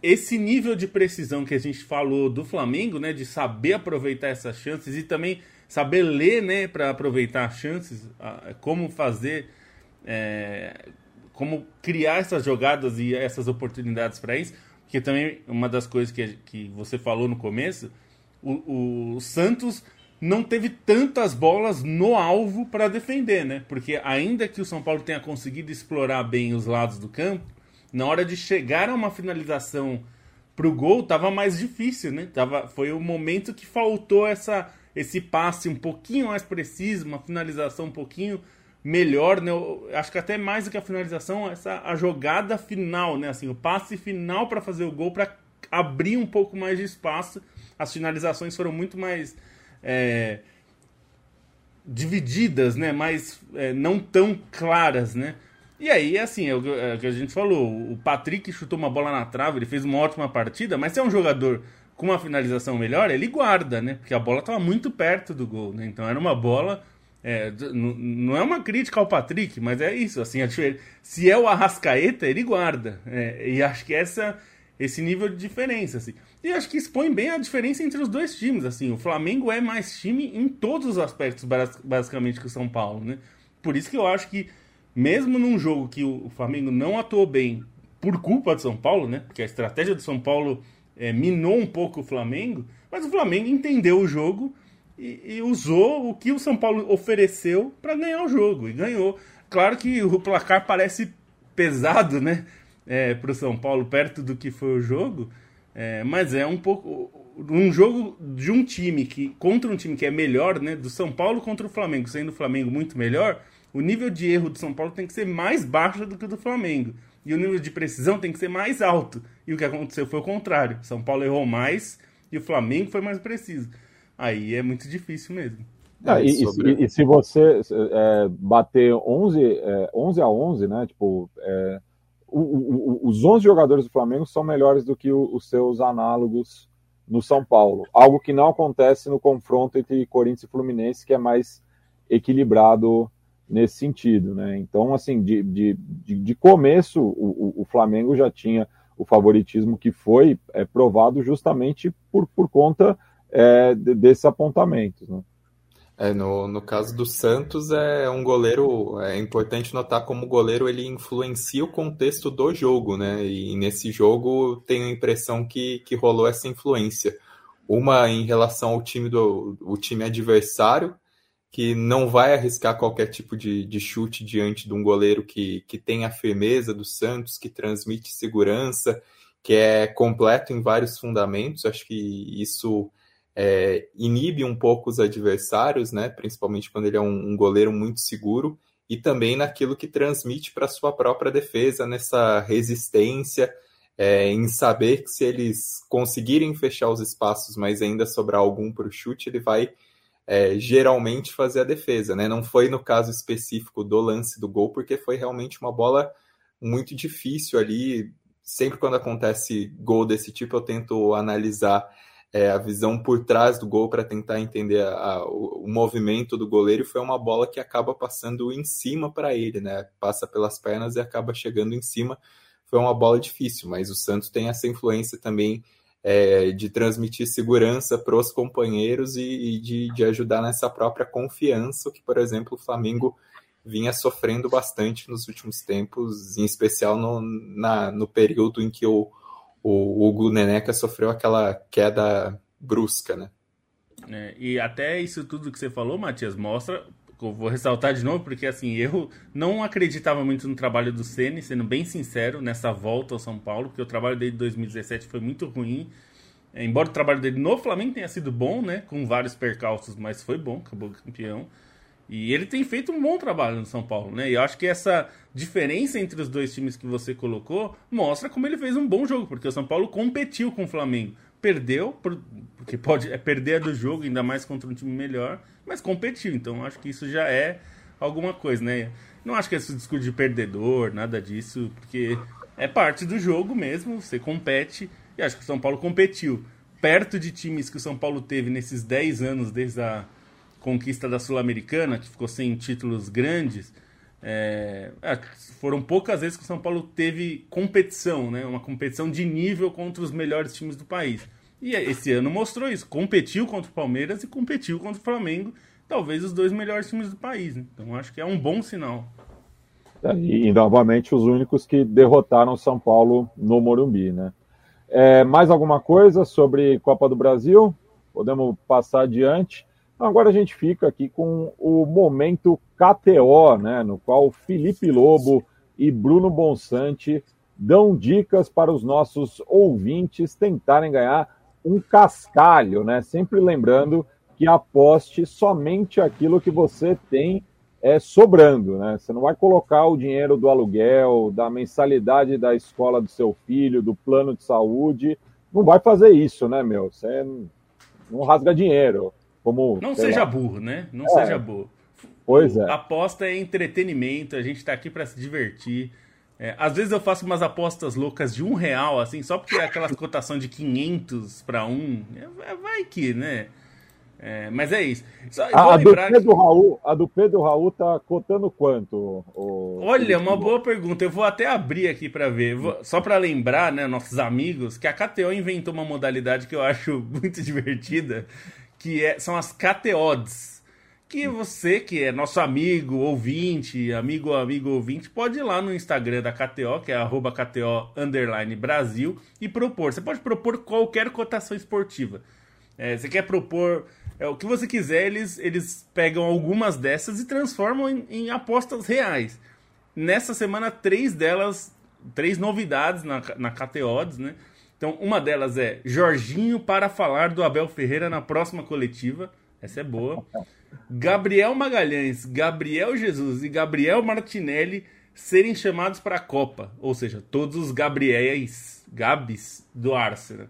esse nível de precisão que a gente falou do Flamengo, né, de saber aproveitar essas chances e também saber ler, né, para aproveitar as chances, como fazer, é, como criar essas jogadas e essas oportunidades para isso, porque também uma das coisas que, que você falou no começo, o, o Santos não teve tantas bolas no alvo para defender, né? Porque ainda que o São Paulo tenha conseguido explorar bem os lados do campo, na hora de chegar a uma finalização pro gol, tava mais difícil, né? Tava, foi o momento que faltou essa, esse passe um pouquinho mais preciso, uma finalização um pouquinho melhor, né? Eu acho que até mais do que a finalização, essa a jogada final, né? Assim, o passe final para fazer o gol, para abrir um pouco mais de espaço. As finalizações foram muito mais é, divididas, né? Mais é, não tão claras, né? E aí, assim, é o, é que a gente falou. O Patrick chutou uma bola na trave, ele fez uma ótima partida, mas se é um jogador com uma finalização melhor, ele guarda, né? Porque a bola estava muito perto do gol, né? Então era uma bola. É, não é uma crítica ao Patrick, mas é isso. Assim, se é o Arrascaeta, ele guarda. É, e acho que essa esse nível de diferença, assim. E acho que expõe bem a diferença entre os dois times, assim. O Flamengo é mais time em todos os aspectos, basicamente, que o São Paulo, né? Por isso que eu acho que mesmo num jogo que o Flamengo não atuou bem por culpa do São Paulo, né? Porque a estratégia do São Paulo é, minou um pouco o Flamengo, mas o Flamengo entendeu o jogo e, e usou o que o São Paulo ofereceu para ganhar o jogo e ganhou. Claro que o placar parece pesado, né? É, para o São Paulo perto do que foi o jogo, é, mas é um pouco um jogo de um time que contra um time que é melhor, né? Do São Paulo contra o Flamengo, sendo o Flamengo muito melhor o nível de erro do São Paulo tem que ser mais baixo do que o do Flamengo. E o nível de precisão tem que ser mais alto. E o que aconteceu foi o contrário. São Paulo errou mais e o Flamengo foi mais preciso. Aí é muito difícil mesmo. Ah, e, sobre... e, e, se você é, bater 11, é, 11 a 11, né? Tipo, é, o, o, os 11 jogadores do Flamengo são melhores do que o, os seus análogos no São Paulo, algo que não acontece no confronto entre Corinthians e Fluminense, que é mais equilibrado nesse sentido, né? Então, assim, de, de, de, começo, o, o, Flamengo já tinha o favoritismo que foi é, provado justamente por, por conta é, desses apontamentos, né? É, no, no caso do Santos, é um goleiro. É importante notar como o goleiro ele influencia o contexto do jogo, né? E nesse jogo tenho a impressão que, que rolou essa influência. Uma em relação ao time do o time adversário, que não vai arriscar qualquer tipo de, de chute diante de um goleiro que, que tem a firmeza do Santos, que transmite segurança, que é completo em vários fundamentos. Acho que isso é, inibe um pouco os adversários, né? Principalmente quando ele é um, um goleiro muito seguro e também naquilo que transmite para sua própria defesa, nessa resistência, é, em saber que se eles conseguirem fechar os espaços, mas ainda sobrar algum para o chute, ele vai é, geralmente fazer a defesa, né? Não foi no caso específico do lance do gol, porque foi realmente uma bola muito difícil ali. Sempre quando acontece gol desse tipo, eu tento analisar é, a visão por trás do gol para tentar entender a, a, o, o, movimento do goleiro. Foi uma bola que acaba passando em cima para ele, né? Passa pelas pernas e acaba chegando em cima. Foi uma bola difícil, mas o Santos tem essa influência também é, de transmitir segurança para os companheiros e, e de, de, ajudar nessa própria confiança, que, por exemplo, o Flamengo vinha sofrendo bastante nos últimos tempos, em especial no, na, no período em que o, o Hugo Neneca sofreu aquela queda brusca, né? É, e até isso tudo que você falou, Matias, mostra. Eu vou ressaltar de novo, porque assim, eu não acreditava muito no trabalho do Ceni, sendo bem sincero, nessa volta ao São Paulo, porque o trabalho dele de 2017 foi muito ruim. É, embora o trabalho dele no Flamengo tenha sido bom, né? Com vários percalços, mas foi bom, acabou campeão. E ele tem feito um bom trabalho no São Paulo, né? E eu acho que essa diferença entre os dois times que você colocou mostra como ele fez um bom jogo, porque o São Paulo competiu com o Flamengo. Perdeu, porque pode é perder do jogo, ainda mais contra um time melhor, mas competiu. Então acho que isso já é alguma coisa, né? Não acho que é esse discurso de perdedor, nada disso, porque é parte do jogo mesmo, você compete, e acho que o São Paulo competiu. Perto de times que o São Paulo teve nesses 10 anos desde a conquista da Sul-Americana, que ficou sem títulos grandes, é, é, foram poucas vezes que o São Paulo teve competição, né? uma competição de nível contra os melhores times do país. E esse ano mostrou isso, competiu contra o Palmeiras e competiu contra o Flamengo, talvez os dois melhores times do país. Né? Então acho que é um bom sinal. É, e, novamente os únicos que derrotaram o São Paulo no Morumbi, né? É, mais alguma coisa sobre Copa do Brasil? Podemos passar adiante. Agora a gente fica aqui com o momento KTO, né, no qual Felipe Lobo e Bruno Bonsante dão dicas para os nossos ouvintes tentarem ganhar um cascalho, né? Sempre lembrando que aposte somente aquilo que você tem é, sobrando, né? Você não vai colocar o dinheiro do aluguel, da mensalidade da escola do seu filho, do plano de saúde. Não vai fazer isso, né, meu? Você não rasga dinheiro. Como, não seja lá. burro, né? Não é. seja burro. Pois é. Aposta é entretenimento, a gente tá aqui para se divertir. É, às vezes eu faço umas apostas loucas de um real, assim, só porque é aquela cotação de 500 para um. É, vai que, né? É, mas é isso. Só, a, a, do Pedro que... Raul, a do Pedro Raul tá cotando quanto? O... Olha, uma boa pergunta. Eu vou até abrir aqui para ver. Vou... só para lembrar, né, nossos amigos, que a KTO inventou uma modalidade que eu acho muito divertida, que é, são as KTODs. Que você, que é nosso amigo, ouvinte, amigo, amigo, ouvinte, pode ir lá no Instagram da KTO, que é arroba KTO Brasil, e propor. Você pode propor qualquer cotação esportiva. É, você quer propor é, o que você quiser, eles, eles pegam algumas dessas e transformam em, em apostas reais. Nessa semana, três delas, três novidades na, na KTODs, né? Então, uma delas é Jorginho para falar do Abel Ferreira na próxima coletiva. Essa é boa. Gabriel Magalhães, Gabriel Jesus e Gabriel Martinelli serem chamados para a Copa. Ou seja, todos os Gabriéis, Gabs do Arsenal.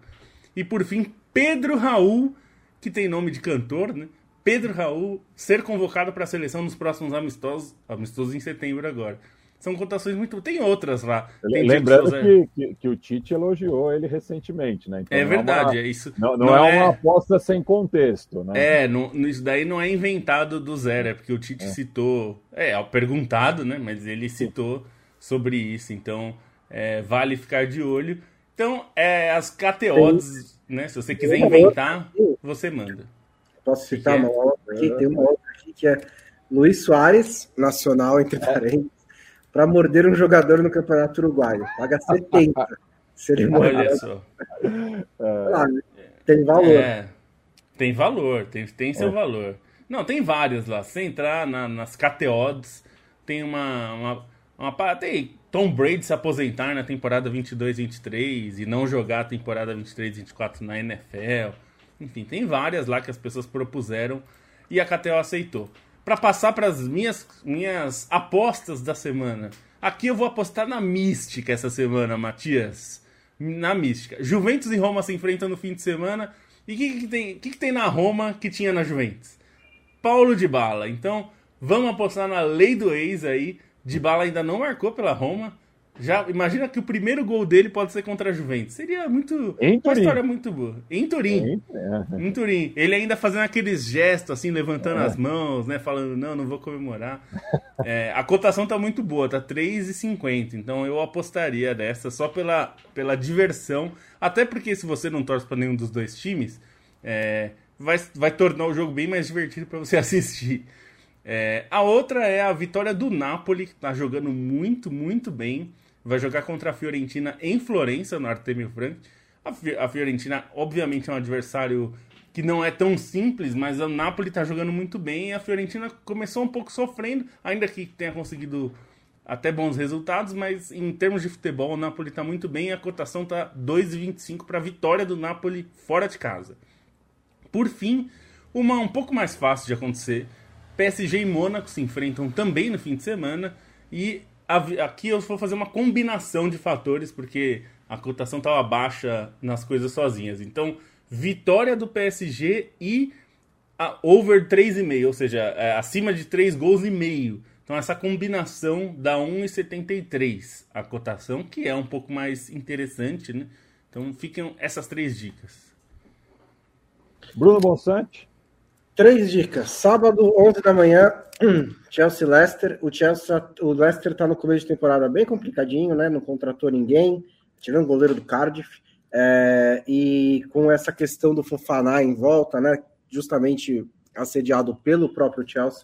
E por fim, Pedro Raul, que tem nome de cantor, né? Pedro Raul ser convocado para a seleção nos próximos amistosos, amistosos em setembro agora. São cotações muito. Tem outras lá. Tem Lembrando que, que, que, o Tite elogiou ele recentemente, né? Então, é verdade, é, uma, é isso. Não, não, não é, é, uma aposta sem contexto, né? É, não, isso daí não é inventado do zero, é porque o Tite é. citou. É, é perguntado, né? Mas ele citou sobre isso. Então, é, vale ficar de olho. Então, é, as KTOs, né? Se você quiser inventar, você manda. Posso citar uma outra aqui? Tem uma outra aqui que é Luiz Soares, nacional, entre parênteses para morder um jogador no Campeonato Uruguaio. Paga 70 se ele morder. Olha só. É. tem valor. É, tem valor, tem, tem seu é. valor. Não, tem vários lá. Se entrar na, nas KTOs, tem uma, uma, uma. Tem Tom Brady se aposentar na temporada 22-23 e não jogar a temporada 23-24 na NFL. Enfim, tem várias lá que as pessoas propuseram e a KTO aceitou para passar para as minhas, minhas apostas da semana. Aqui eu vou apostar na mística essa semana, Matias. Na mística. Juventus e Roma se enfrentam no fim de semana. E o que, que, tem, que, que tem na Roma que tinha na Juventus? Paulo de Bala. Então, vamos apostar na lei do ex aí. De Bala ainda não marcou pela Roma. Já imagina que o primeiro gol dele pode ser contra a Juventus. Seria muito em uma história muito boa. Em Turim. É. Em Turim. Ele ainda fazendo aqueles gestos assim, levantando é. as mãos, né, falando não, não vou comemorar. É, a cotação tá muito boa, tá 3,50. Então eu apostaria dessa só pela pela diversão, até porque se você não torce para nenhum dos dois times, é, vai vai tornar o jogo bem mais divertido para você assistir. É, a outra é a vitória do Napoli, que tá jogando muito, muito bem vai jogar contra a Fiorentina em Florença, no Artemio Frank. A Fiorentina, obviamente, é um adversário que não é tão simples, mas o Napoli está jogando muito bem e a Fiorentina começou um pouco sofrendo, ainda que tenha conseguido até bons resultados, mas em termos de futebol, o Napoli está muito bem e a cotação está 2,25 para a vitória do Napoli fora de casa. Por fim, uma um pouco mais fácil de acontecer. PSG e Mônaco se enfrentam também no fim de semana e aqui eu vou fazer uma combinação de fatores, porque a cotação estava baixa nas coisas sozinhas. Então, vitória do PSG e over 3,5, ou seja, é, acima de 3 gols e meio. Então, essa combinação dá 1,73 a cotação, que é um pouco mais interessante, né? Então, ficam essas três dicas. Bruno Bonsante. Três dicas. Sábado, 11 da manhã, Chelsea Leicester. O Chelsea, o Leicester está no começo de temporada bem complicadinho, né? Não contratou ninguém. Tirando o goleiro do Cardiff. É, e com essa questão do Fofaná em volta, né? Justamente assediado pelo próprio Chelsea.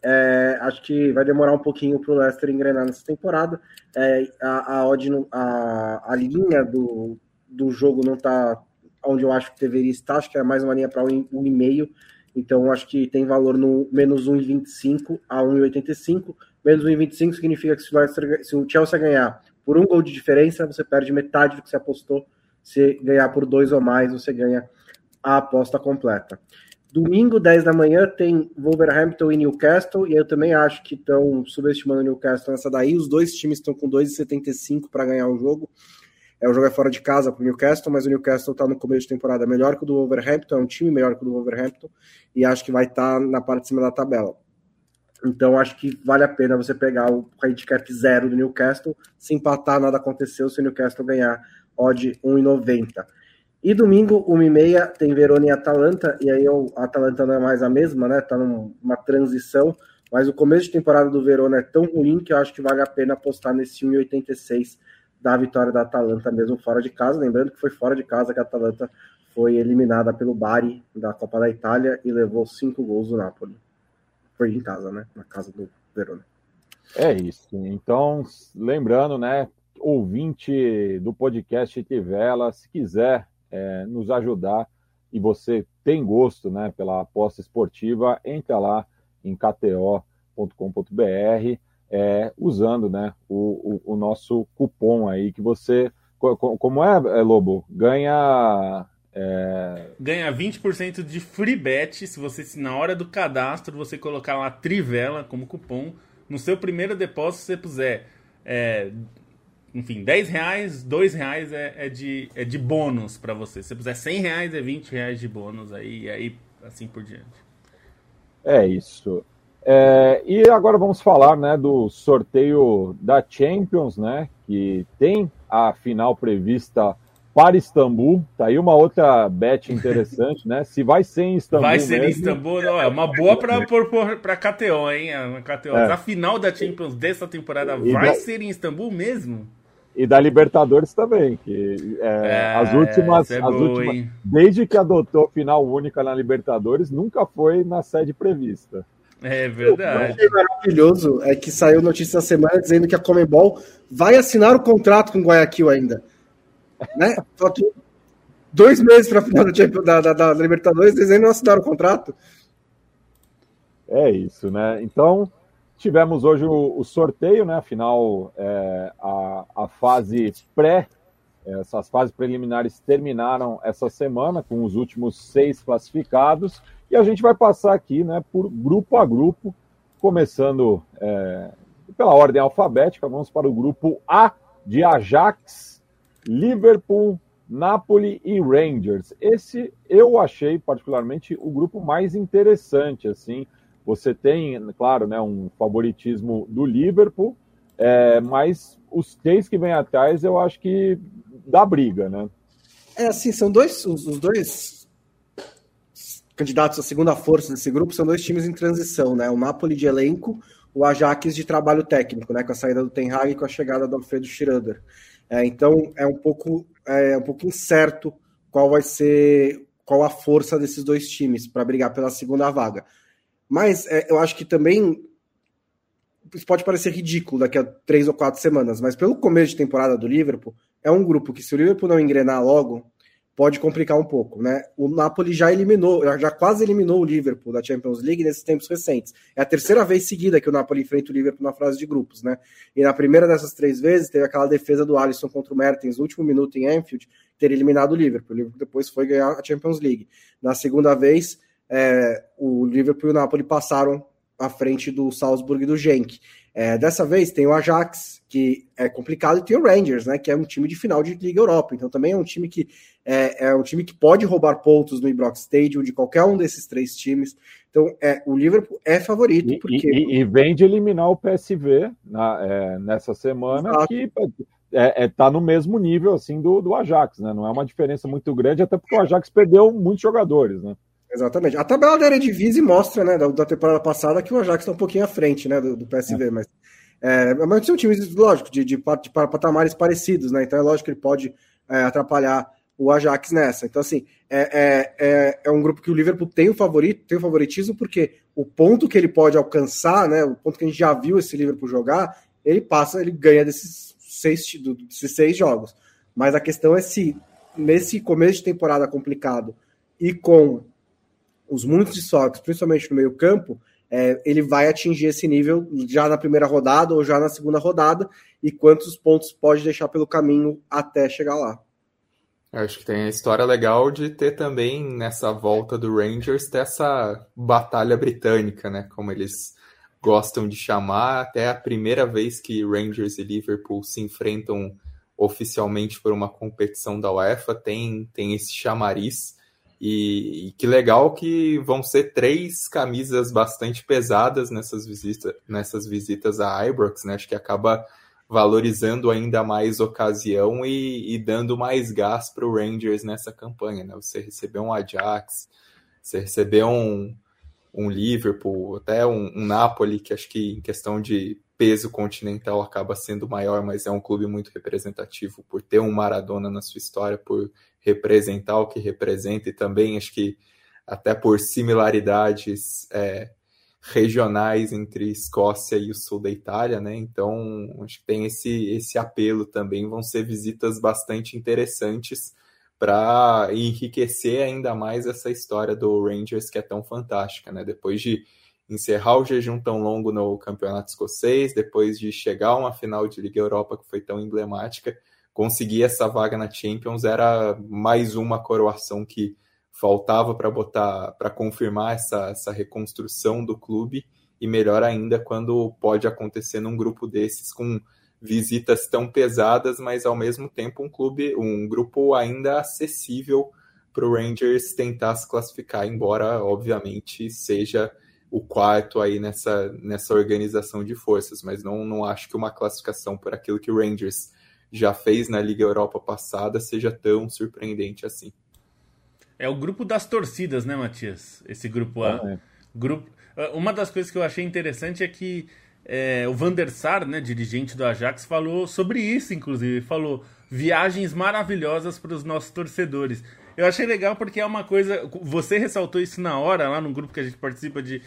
É, acho que vai demorar um pouquinho para o Leicester engrenar nessa temporada. É, a, a, a, a linha do, do jogo não está onde eu acho que deveria estar. Acho que é mais uma linha para um, um e meio. Então, acho que tem valor no menos 1,25 a 1,85. Menos 1,25 significa que se o, Chelsea ganhar por um gol de diferença, você perde metade do que você apostou. Se ganhar por dois ou mais, você ganha a aposta completa. Domingo, 10 da manhã, tem Wolverhampton e Newcastle, e eu também acho que estão subestimando o Newcastle nessa daí. Os dois times estão com 2,75 para ganhar o jogo. É, o jogo é fora de casa para o Newcastle, mas o Newcastle está no começo de temporada melhor que o do Wolverhampton, é um time melhor que o do Wolverhampton, e acho que vai estar tá na parte de cima da tabela. Então acho que vale a pena você pegar o handicap zero do Newcastle, se empatar, nada aconteceu, se o Newcastle ganhar odd 1,90. E domingo, 1h30, tem Verona e Atalanta, e aí o Atalanta não é mais a mesma, né? Tá numa transição, mas o começo de temporada do Verona é tão ruim que eu acho que vale a pena apostar nesse 1,86 da vitória da Atalanta mesmo fora de casa. Lembrando que foi fora de casa que a Atalanta foi eliminada pelo Bari da Copa da Itália e levou cinco gols do Napoli. Foi em casa, né? Na casa do Verona. É isso. Então, lembrando, né? Ouvinte do podcast Tivela, se quiser é, nos ajudar e você tem gosto né, pela aposta esportiva, entra lá em kto.com.br é, usando né, o, o, o, nosso cupom aí que você. Como é, é Lobo? Ganha. É... Ganha 20% de free bet se você, se na hora do cadastro, você colocar lá Trivela como cupom. No seu primeiro depósito, se você puser, é, enfim, 10 reais, 2 reais é, é, de, é de bônus para você. Se você puser 100 reais, é 20 reais de bônus aí, e aí assim por diante. É isso. É, e agora vamos falar né, do sorteio da Champions, né? Que tem a final prevista para Istambul. Tá aí uma outra bet interessante, né? Se vai ser em Istambul. Vai ser mesmo, em Istambul, não, é uma boa para KTO, hein? A, KTO. É. A final da Champions dessa temporada e vai da... ser em Istambul mesmo? E da Libertadores também, que é, é, as últimas, é as boa, últimas desde que adotou final única na Libertadores, nunca foi na sede prevista. É verdade. O que é maravilhoso é que saiu notícia essa semana dizendo que a Comembol vai assinar o contrato com o Guayaquil ainda. Né? Faltam dois meses para a final da, da, da, Libertadores, eles ainda não assinaram o contrato. É isso, né? Então, tivemos hoje o, o sorteio, né? Afinal, é, a, a fase pré, essas fases preliminares terminaram essa semana com os últimos seis classificados. E a gente vai passar aqui né, por grupo a grupo, começando é, pela ordem alfabética. Vamos para o grupo A de Ajax, Liverpool, Napoli e Rangers. Esse eu achei particularmente o grupo mais interessante. Assim, você tem, claro, né, um favoritismo do Liverpool, é, mas os três que vêm atrás eu acho que dá briga, né? É assim, são dois os, os dois candidatos à segunda força desse grupo são dois times em transição, né? O Napoli de elenco, o Ajax de trabalho técnico, né? Com a saída do Ten Hag e com a chegada do Alfredo Schroeder. É, então é um pouco é um pouco incerto qual vai ser qual a força desses dois times para brigar pela segunda vaga. Mas é, eu acho que também isso pode parecer ridículo daqui a três ou quatro semanas, mas pelo começo de temporada do Liverpool, é um grupo que se o Liverpool não engrenar logo, pode complicar um pouco, né? O Napoli já eliminou, já quase eliminou o Liverpool da Champions League nesses tempos recentes. É a terceira vez seguida que o Napoli enfrenta o Liverpool na fase de grupos, né? E na primeira dessas três vezes teve aquela defesa do Alisson contra o Mertens no último minuto em Anfield, ter eliminado o Liverpool. O Liverpool depois foi ganhar a Champions League. Na segunda vez, é, o Liverpool e o Napoli passaram à frente do Salzburg e do Genk. É, dessa vez tem o Ajax, que é complicado, e tem o Rangers, né, que é um time de final de Liga Europa. Então também é um time que é, é um time que pode roubar pontos no Ibrox Stadium de qualquer um desses três times. Então é, o Liverpool é favorito. E, porque... e, e vem de eliminar o PSV na, é, nessa semana, Exato. que é, é, tá no mesmo nível assim do, do Ajax, né? Não é uma diferença muito grande, até porque o Ajax perdeu muitos jogadores, né? Exatamente. A tabela da Eredivisie mostra, né, da, da temporada passada, que o Ajax está um pouquinho à frente, né, do, do PSV, é. mas, é, mas são times, lógico, de, de, de, patamares parecidos, né, então é lógico que ele pode é, atrapalhar o Ajax nessa. Então, assim, é, é, é, é, um grupo que o Liverpool tem o favorito, tem o favoritismo, porque o ponto que ele pode alcançar, né, o ponto que a gente já viu esse Liverpool jogar, ele passa, ele ganha desses seis, desses seis jogos. Mas a questão é se, nesse começo de temporada complicado e com os muitos desfalques, principalmente no meio campo, é, ele vai atingir esse nível já na primeira rodada ou já na segunda rodada e quantos pontos pode deixar pelo caminho até chegar lá. Eu acho que tem a história legal de ter também nessa volta do Rangers ter essa batalha britânica, né? Como eles gostam de chamar, até a primeira vez que Rangers e Liverpool se enfrentam oficialmente por uma competição da UEFA, tem, tem esse chamariz. E, e, que legal que vão ser três camisas bastante pesadas nessas visitas, nessas visitas a Ibrox, né? Acho que acaba valorizando ainda mais ocasião e, e dando mais gás para o Rangers nessa campanha, né? Você receber um Ajax, você receber um, um Liverpool, até um, um Napoli, que acho que em questão de peso continental acaba sendo maior, mas é um clube muito representativo por ter um Maradona na sua história, por representar o que representa e também acho que até por similaridades é, regionais entre Escócia e o sul da Itália, né? Então acho que tem esse, esse apelo também. Vão ser visitas bastante interessantes para enriquecer ainda mais essa história do Rangers que é tão fantástica, né? Depois de encerrar o jejum tão longo no campeonato escocês, depois de chegar a uma final de Liga Europa que foi tão emblemática, conseguir essa vaga na Champions era mais uma coroação que faltava para botar para confirmar essa, essa reconstrução do clube e melhor ainda quando pode acontecer num grupo desses com visitas tão pesadas, mas ao mesmo tempo um clube, um grupo ainda acessível para o Rangers tentar se classificar, embora obviamente seja o quarto aí nessa, nessa organização de forças, mas não, não acho que uma classificação por aquilo que o Rangers já fez na Liga Europa passada seja tão surpreendente assim. É o grupo das torcidas, né, Matias? Esse grupo A. Ah, é. Grupo... Uma das coisas que eu achei interessante é que é, o Van der Sar, né, dirigente do Ajax, falou sobre isso, inclusive. Falou viagens maravilhosas para os nossos torcedores. Eu achei legal porque é uma coisa. Você ressaltou isso na hora, lá no grupo que a gente participa de.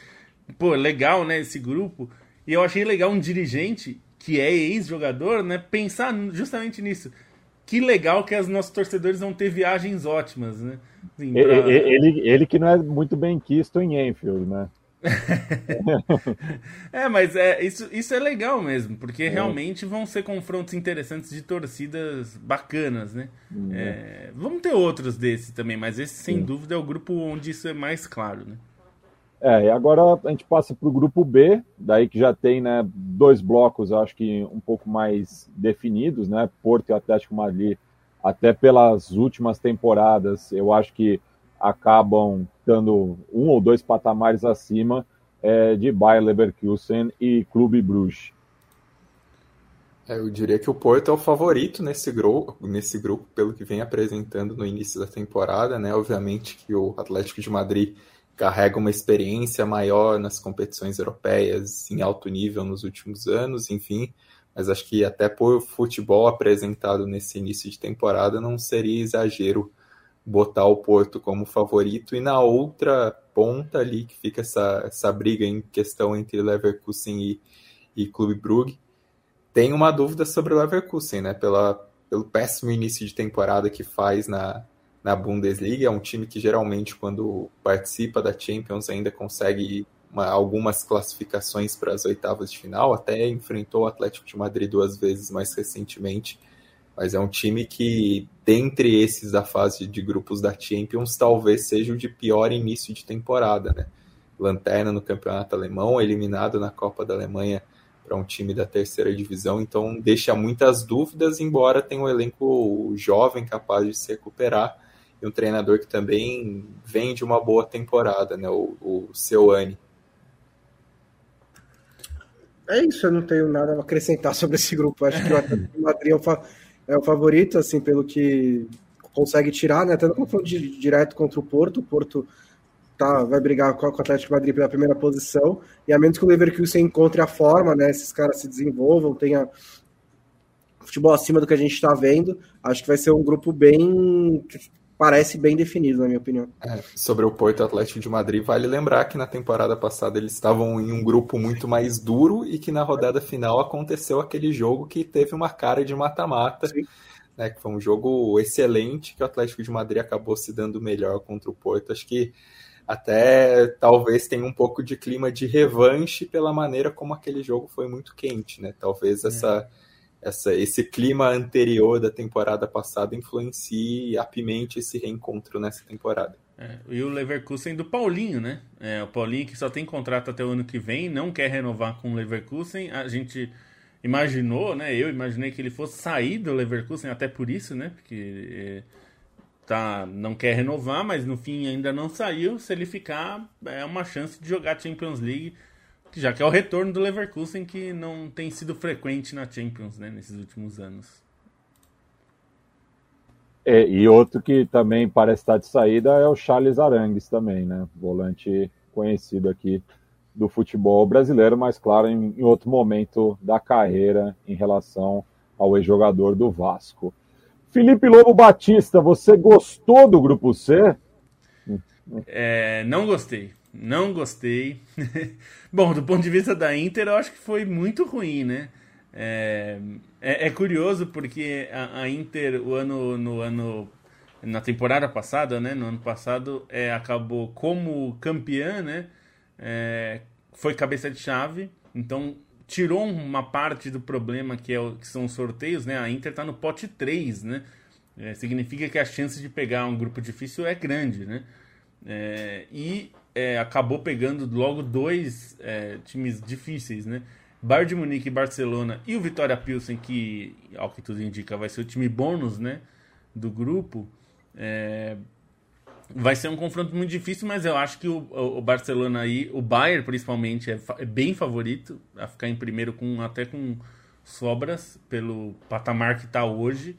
Pô, legal, né? Esse grupo. E eu achei legal um dirigente que é ex-jogador, né? Pensar justamente nisso. Que legal que os nossos torcedores vão ter viagens ótimas, né? Assim, pra... ele, ele que não é muito bem quisto em Enfield, né? é, mas é, isso, isso é legal mesmo, porque é. realmente vão ser confrontos interessantes de torcidas bacanas, né? Uhum. É, vamos ter outros desses também, mas esse sem Sim. dúvida é o grupo onde isso é mais claro, né? É, e agora a gente passa para o grupo B, daí que já tem né, dois blocos, acho que um pouco mais definidos, né? Porto e Atlético Madrid, até pelas últimas temporadas, eu acho que acabam estando um ou dois patamares acima é, de Bayer Leverkusen e Clube Bruges. É, eu diria que o Porto é o favorito nesse grupo, nesse grupo, pelo que vem apresentando no início da temporada, né? Obviamente que o Atlético de Madrid carrega uma experiência maior nas competições europeias em alto nível nos últimos anos, enfim, mas acho que até por futebol apresentado nesse início de temporada não seria exagero botar o Porto como favorito, e na outra ponta ali, que fica essa, essa briga em questão entre Leverkusen e, e Clube Brugge, tem uma dúvida sobre o Leverkusen, né? Pela, pelo péssimo início de temporada que faz na, na Bundesliga, é um time que geralmente, quando participa da Champions, ainda consegue uma, algumas classificações para as oitavas de final, até enfrentou o Atlético de Madrid duas vezes mais recentemente. Mas é um time que, dentre esses da fase de grupos da Champions, talvez seja o de pior início de temporada, né? Lanterna no campeonato alemão, eliminado na Copa da Alemanha para um time da terceira divisão, então deixa muitas dúvidas, embora tenha um elenco jovem capaz de se recuperar e um treinador que também vem de uma boa temporada, né? O, o. É isso, eu não tenho nada a acrescentar sobre esse grupo. Acho que o Atlético Madrid é o é o favorito, assim, pelo que consegue tirar, né? Até no confronto direto contra o Porto. O Porto tá, vai brigar com o Atlético Madrid pela primeira posição. E a menos que o Leverkusen encontre a forma, né? Esses caras se desenvolvam, tenha futebol acima do que a gente está vendo. Acho que vai ser um grupo bem. Parece bem definido, na minha opinião. É, sobre o Porto Atlético de Madrid, vale lembrar que na temporada passada eles estavam em um grupo muito mais duro e que na rodada final aconteceu aquele jogo que teve uma cara de mata-mata. Né, que foi um jogo excelente que o Atlético de Madrid acabou se dando melhor contra o Porto. Acho que até talvez tenha um pouco de clima de revanche pela maneira como aquele jogo foi muito quente, né? Talvez é. Essa esse clima anterior da temporada passada influencie e apimente esse reencontro nessa temporada. É, e o Leverkusen do Paulinho, né? É, o Paulinho que só tem contrato até o ano que vem, não quer renovar com o Leverkusen. A gente imaginou, né? Eu imaginei que ele fosse sair do Leverkusen, até por isso, né? Porque é, tá, não quer renovar, mas no fim ainda não saiu. Se ele ficar, é uma chance de jogar Champions League já que é o retorno do Leverkusen que não tem sido frequente na Champions né, nesses últimos anos. É, e outro que também parece estar de saída é o Charles Arangues também, né? Volante conhecido aqui do futebol brasileiro, mas claro, em, em outro momento da carreira em relação ao ex-jogador do Vasco. Felipe Lobo Batista, você gostou do grupo C? É, não gostei. Não gostei. Bom, do ponto de vista da Inter, eu acho que foi muito ruim, né? É, é, é curioso porque a, a, Inter, o ano, no ano, na temporada passada, né? No ano passado, é, acabou como campeã, né? É, foi cabeça de chave, então tirou uma parte do problema que, é o, que são os sorteios, né? A Inter tá no pote 3, né? É, significa que a chance de pegar um grupo difícil é grande, né? É, e é, acabou pegando logo dois é, times difíceis, né? Bayern de Munique e Barcelona e o Vitória Pilsen, que, ao que tudo indica, vai ser o time bônus, né? Do grupo. É, vai ser um confronto muito difícil, mas eu acho que o, o Barcelona aí, o Bayern principalmente, é, é, bem favorito a ficar em primeiro com até com sobras pelo patamar que está hoje.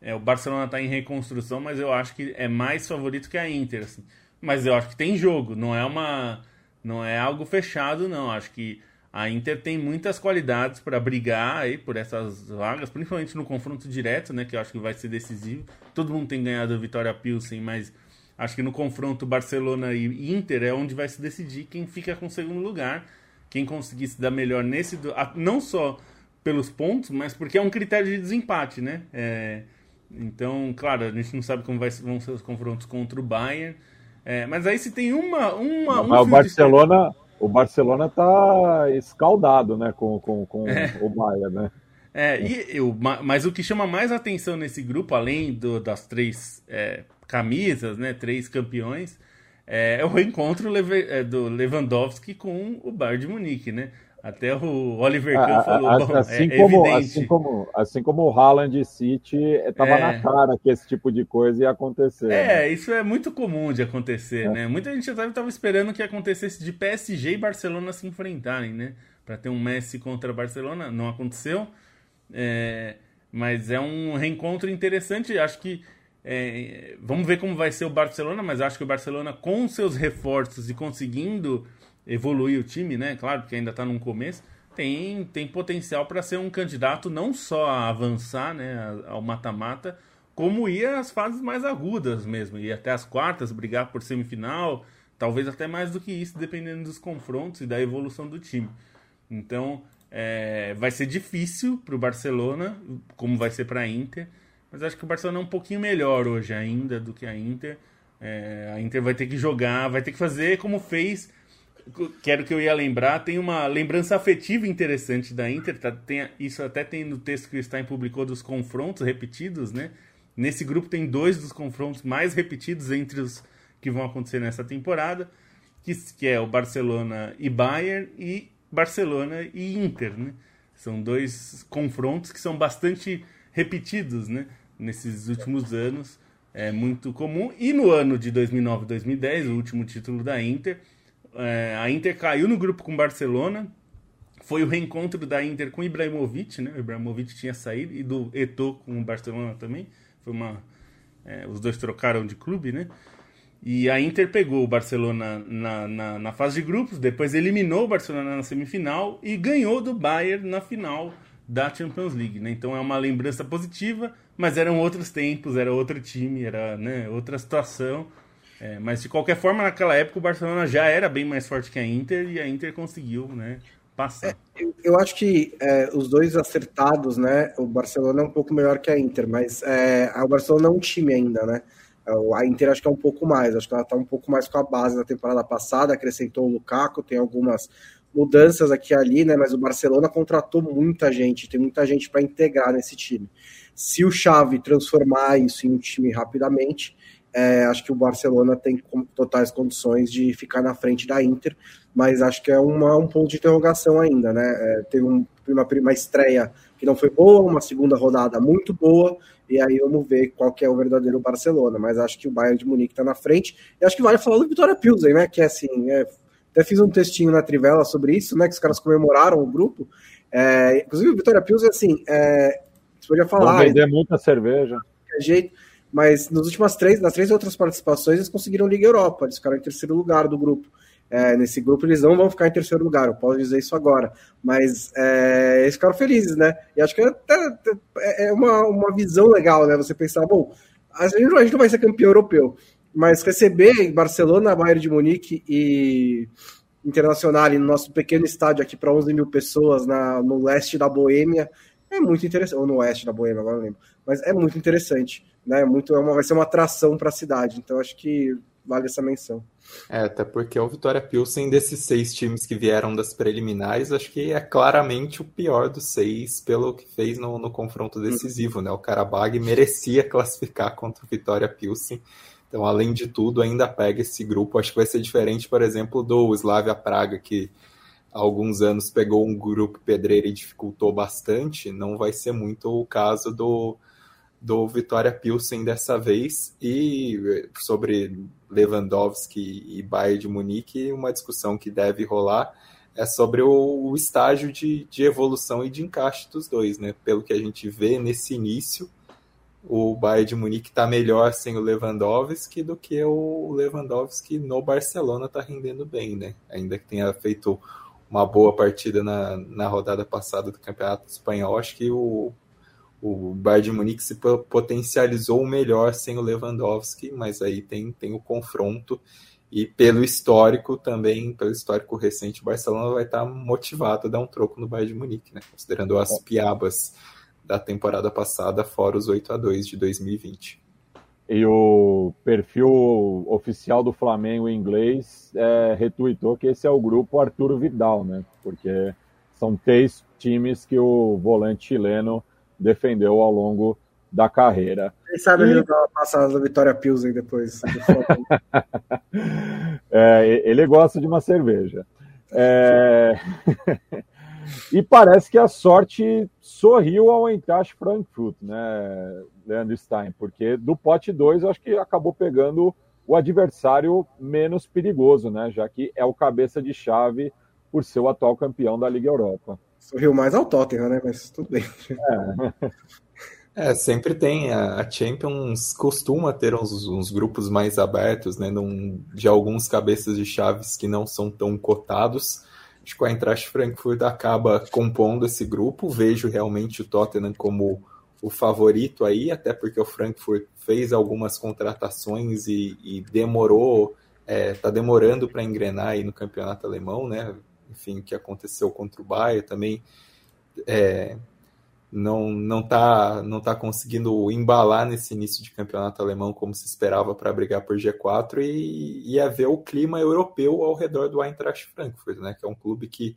É, o Barcelona está em reconstrução, mas eu acho que é mais favorito que a Inter. Assim. Mas eu acho que tem jogo, não é uma, não é algo fechado, não. Acho que a Inter tem muitas qualidades para brigar aí por essas vagas, principalmente no confronto direto, né, que eu acho que vai ser decisivo. Todo mundo tem ganhado a Vitória Pilsen, mas acho que no confronto Barcelona e Inter é onde vai se decidir quem fica com o segundo lugar, quem conseguir se dar melhor nesse, não só pelos pontos, mas porque é um critério de desempate, né? É, então, claro, a gente não sabe como vai, vão ser os confrontos contra o Bayern, é, mas aí se tem uma, uma um o Barcelona o Barcelona está escaldado, né, com, com, com é. o Bayern, né? É, e, eu, mas o que chama mais atenção nesse grupo, além do, das três é, camisas, né, três campeões, é, é o reencontro é, do Lewandowski com o Bayern de Munique, né? Até o Oliver Kahn falou, assim, assim, é, como, assim, como, assim como o Haaland City estava é, na cara que esse tipo de coisa ia acontecer. É, né? isso é muito comum de acontecer, é. né? Muita gente estava esperando que acontecesse de PSG e Barcelona se enfrentarem, né? Para ter um Messi contra Barcelona, não aconteceu. É, mas é um reencontro interessante. Acho que é, vamos ver como vai ser o Barcelona, mas acho que o Barcelona, com seus reforços e conseguindo evoluir o time, né? Claro, porque ainda está num começo, tem, tem potencial para ser um candidato não só a avançar né, ao mata-mata, como ir às fases mais agudas mesmo, ir até as quartas, brigar por semifinal, talvez até mais do que isso, dependendo dos confrontos e da evolução do time. Então, é, vai ser difícil para o Barcelona, como vai ser para a Inter, mas acho que o Barcelona é um pouquinho melhor hoje ainda do que a Inter. É, a Inter vai ter que jogar, vai ter que fazer como fez quero que eu ia lembrar, tem uma lembrança afetiva interessante da Inter, tá, tem, isso até tem no texto que o Stein publicou dos confrontos repetidos, né? Nesse grupo tem dois dos confrontos mais repetidos entre os que vão acontecer nessa temporada, que, que é o Barcelona e Bayern e Barcelona e Inter, né? São dois confrontos que são bastante repetidos, né? Nesses últimos anos, é muito comum. E no ano de 2009 2010, o último título da Inter, é, a Inter caiu no grupo com Barcelona. Foi o reencontro da Inter com Ibrahimovic, né? O Ibrahimovic tinha saído e do Eto'o com o Barcelona também. Foi uma, é, os dois trocaram de clube, né? E a Inter pegou o Barcelona na, na, na, fase de grupos, depois eliminou o Barcelona na semifinal e ganhou do Bayern na final da Champions League, né? Então é uma lembrança positiva, mas eram outros tempos, era outro time, era né, outra situação. É, mas de qualquer forma, naquela época o Barcelona já era bem mais forte que a Inter e a Inter conseguiu, né? Passar. É, eu, eu, acho que é, os dois acertados, né? O Barcelona é um pouco melhor que a Inter, mas é, o Barcelona é um time ainda, né? A Inter acho que é um pouco mais, acho que ela está um pouco mais com a base da temporada passada, acrescentou o Lukaku, tem algumas mudanças aqui e ali, né? Mas o Barcelona contratou muita gente, tem muita gente para integrar nesse time. Se o Xavi transformar isso em um time rapidamente, é, acho que o Barcelona tem totais condições de ficar na frente da Inter, mas acho que é uma, um ponto de interrogação ainda, né? É, teve um, uma, uma estreia que não foi boa, uma segunda rodada muito boa, e aí vamos ver qual que é o verdadeiro Barcelona, mas acho que o Bayern de Munique está na frente, e acho que vale falar do Vitória Pilsen, né? Que é assim, é, até fiz um textinho na Trivela sobre isso, né? Que os caras comemoraram o grupo. É, inclusive, o Vitória Pilsen, assim, é, você podia falar. Vão vender muita cerveja. De jeito mas nas últimas três, nas três outras participações, eles conseguiram Liga Europa, eles ficaram em terceiro lugar do grupo. É, nesse grupo eles não vão ficar em terceiro lugar, eu posso dizer isso agora. Mas é, eles ficaram felizes, né? E acho que é, é uma, uma visão legal, né? Você pensar, bom, a gente, a gente não vai ser campeão europeu, mas receber Barcelona, Bayern de Munique e Internacional no nosso pequeno estádio aqui para 11 mil pessoas na, no leste da Boêmia é muito interessante, ou no oeste da Boêmia, agora não lembro, mas é muito interessante né? Muito, é uma, vai ser uma atração para a cidade. Então acho que vale essa menção. É, até porque o Vitória Pilsen, desses seis times que vieram das preliminares, acho que é claramente o pior dos seis pelo que fez no, no confronto decisivo, né? O Karabag merecia classificar contra o Vitória Pilsen. Então, além de tudo, ainda pega esse grupo. Acho que vai ser diferente, por exemplo, do Slavia Praga, que há alguns anos pegou um grupo pedreiro e dificultou bastante. Não vai ser muito o caso do, do Vitória Pilsen dessa vez. E sobre Lewandowski e Bayern de Munique, uma discussão que deve rolar é sobre o, o estágio de, de, evolução e de encaixe dos dois, né? Pelo que a gente vê nesse início, o Bayern de Munique está melhor sem o Lewandowski do que o Lewandowski no Barcelona está rendendo bem, né? Ainda que tenha feito uma boa partida na, na rodada passada do Campeonato Espanhol, acho que o, o Bayern de Munique se potencializou melhor sem o Lewandowski, mas aí tem, tem o confronto e pelo histórico também, pelo histórico recente, o Barcelona vai estar motivado a dar um troco no Bayern de Munique, né? Considerando as piabas da temporada passada, fora os 8 a 2 de 2020. E o perfil oficial do Flamengo em inglês é, retuitou que esse é o grupo Arturo Vidal, né? Porque são três times que o volante chileno defendeu ao longo da carreira. Quem sabe e... ele não passada da Vitória Pilsen depois. é, ele gosta de uma cerveja. É... E parece que a sorte sorriu ao Eintracht Frankfurt, né, Leandro Stein? Porque do pote 2, acho que acabou pegando o adversário menos perigoso, né? Já que é o cabeça de chave por ser o atual campeão da Liga Europa. Sorriu mais ao Tottenham, né? Mas tudo bem. É. é sempre tem. A Champions costuma ter uns, uns grupos mais abertos, né? Num, de alguns cabeças de chaves que não são tão cotados Acho que o Eintracht Frankfurt acaba compondo esse grupo. Vejo realmente o Tottenham como o favorito aí, até porque o Frankfurt fez algumas contratações e, e demorou, está é, demorando para engrenar aí no campeonato alemão, né? Enfim, o que aconteceu contra o Bayern também é, não não tá não tá conseguindo embalar nesse início de campeonato alemão como se esperava para brigar por G4 e, e é ver o clima europeu ao redor do Eintracht Frankfurt, né, que é um clube que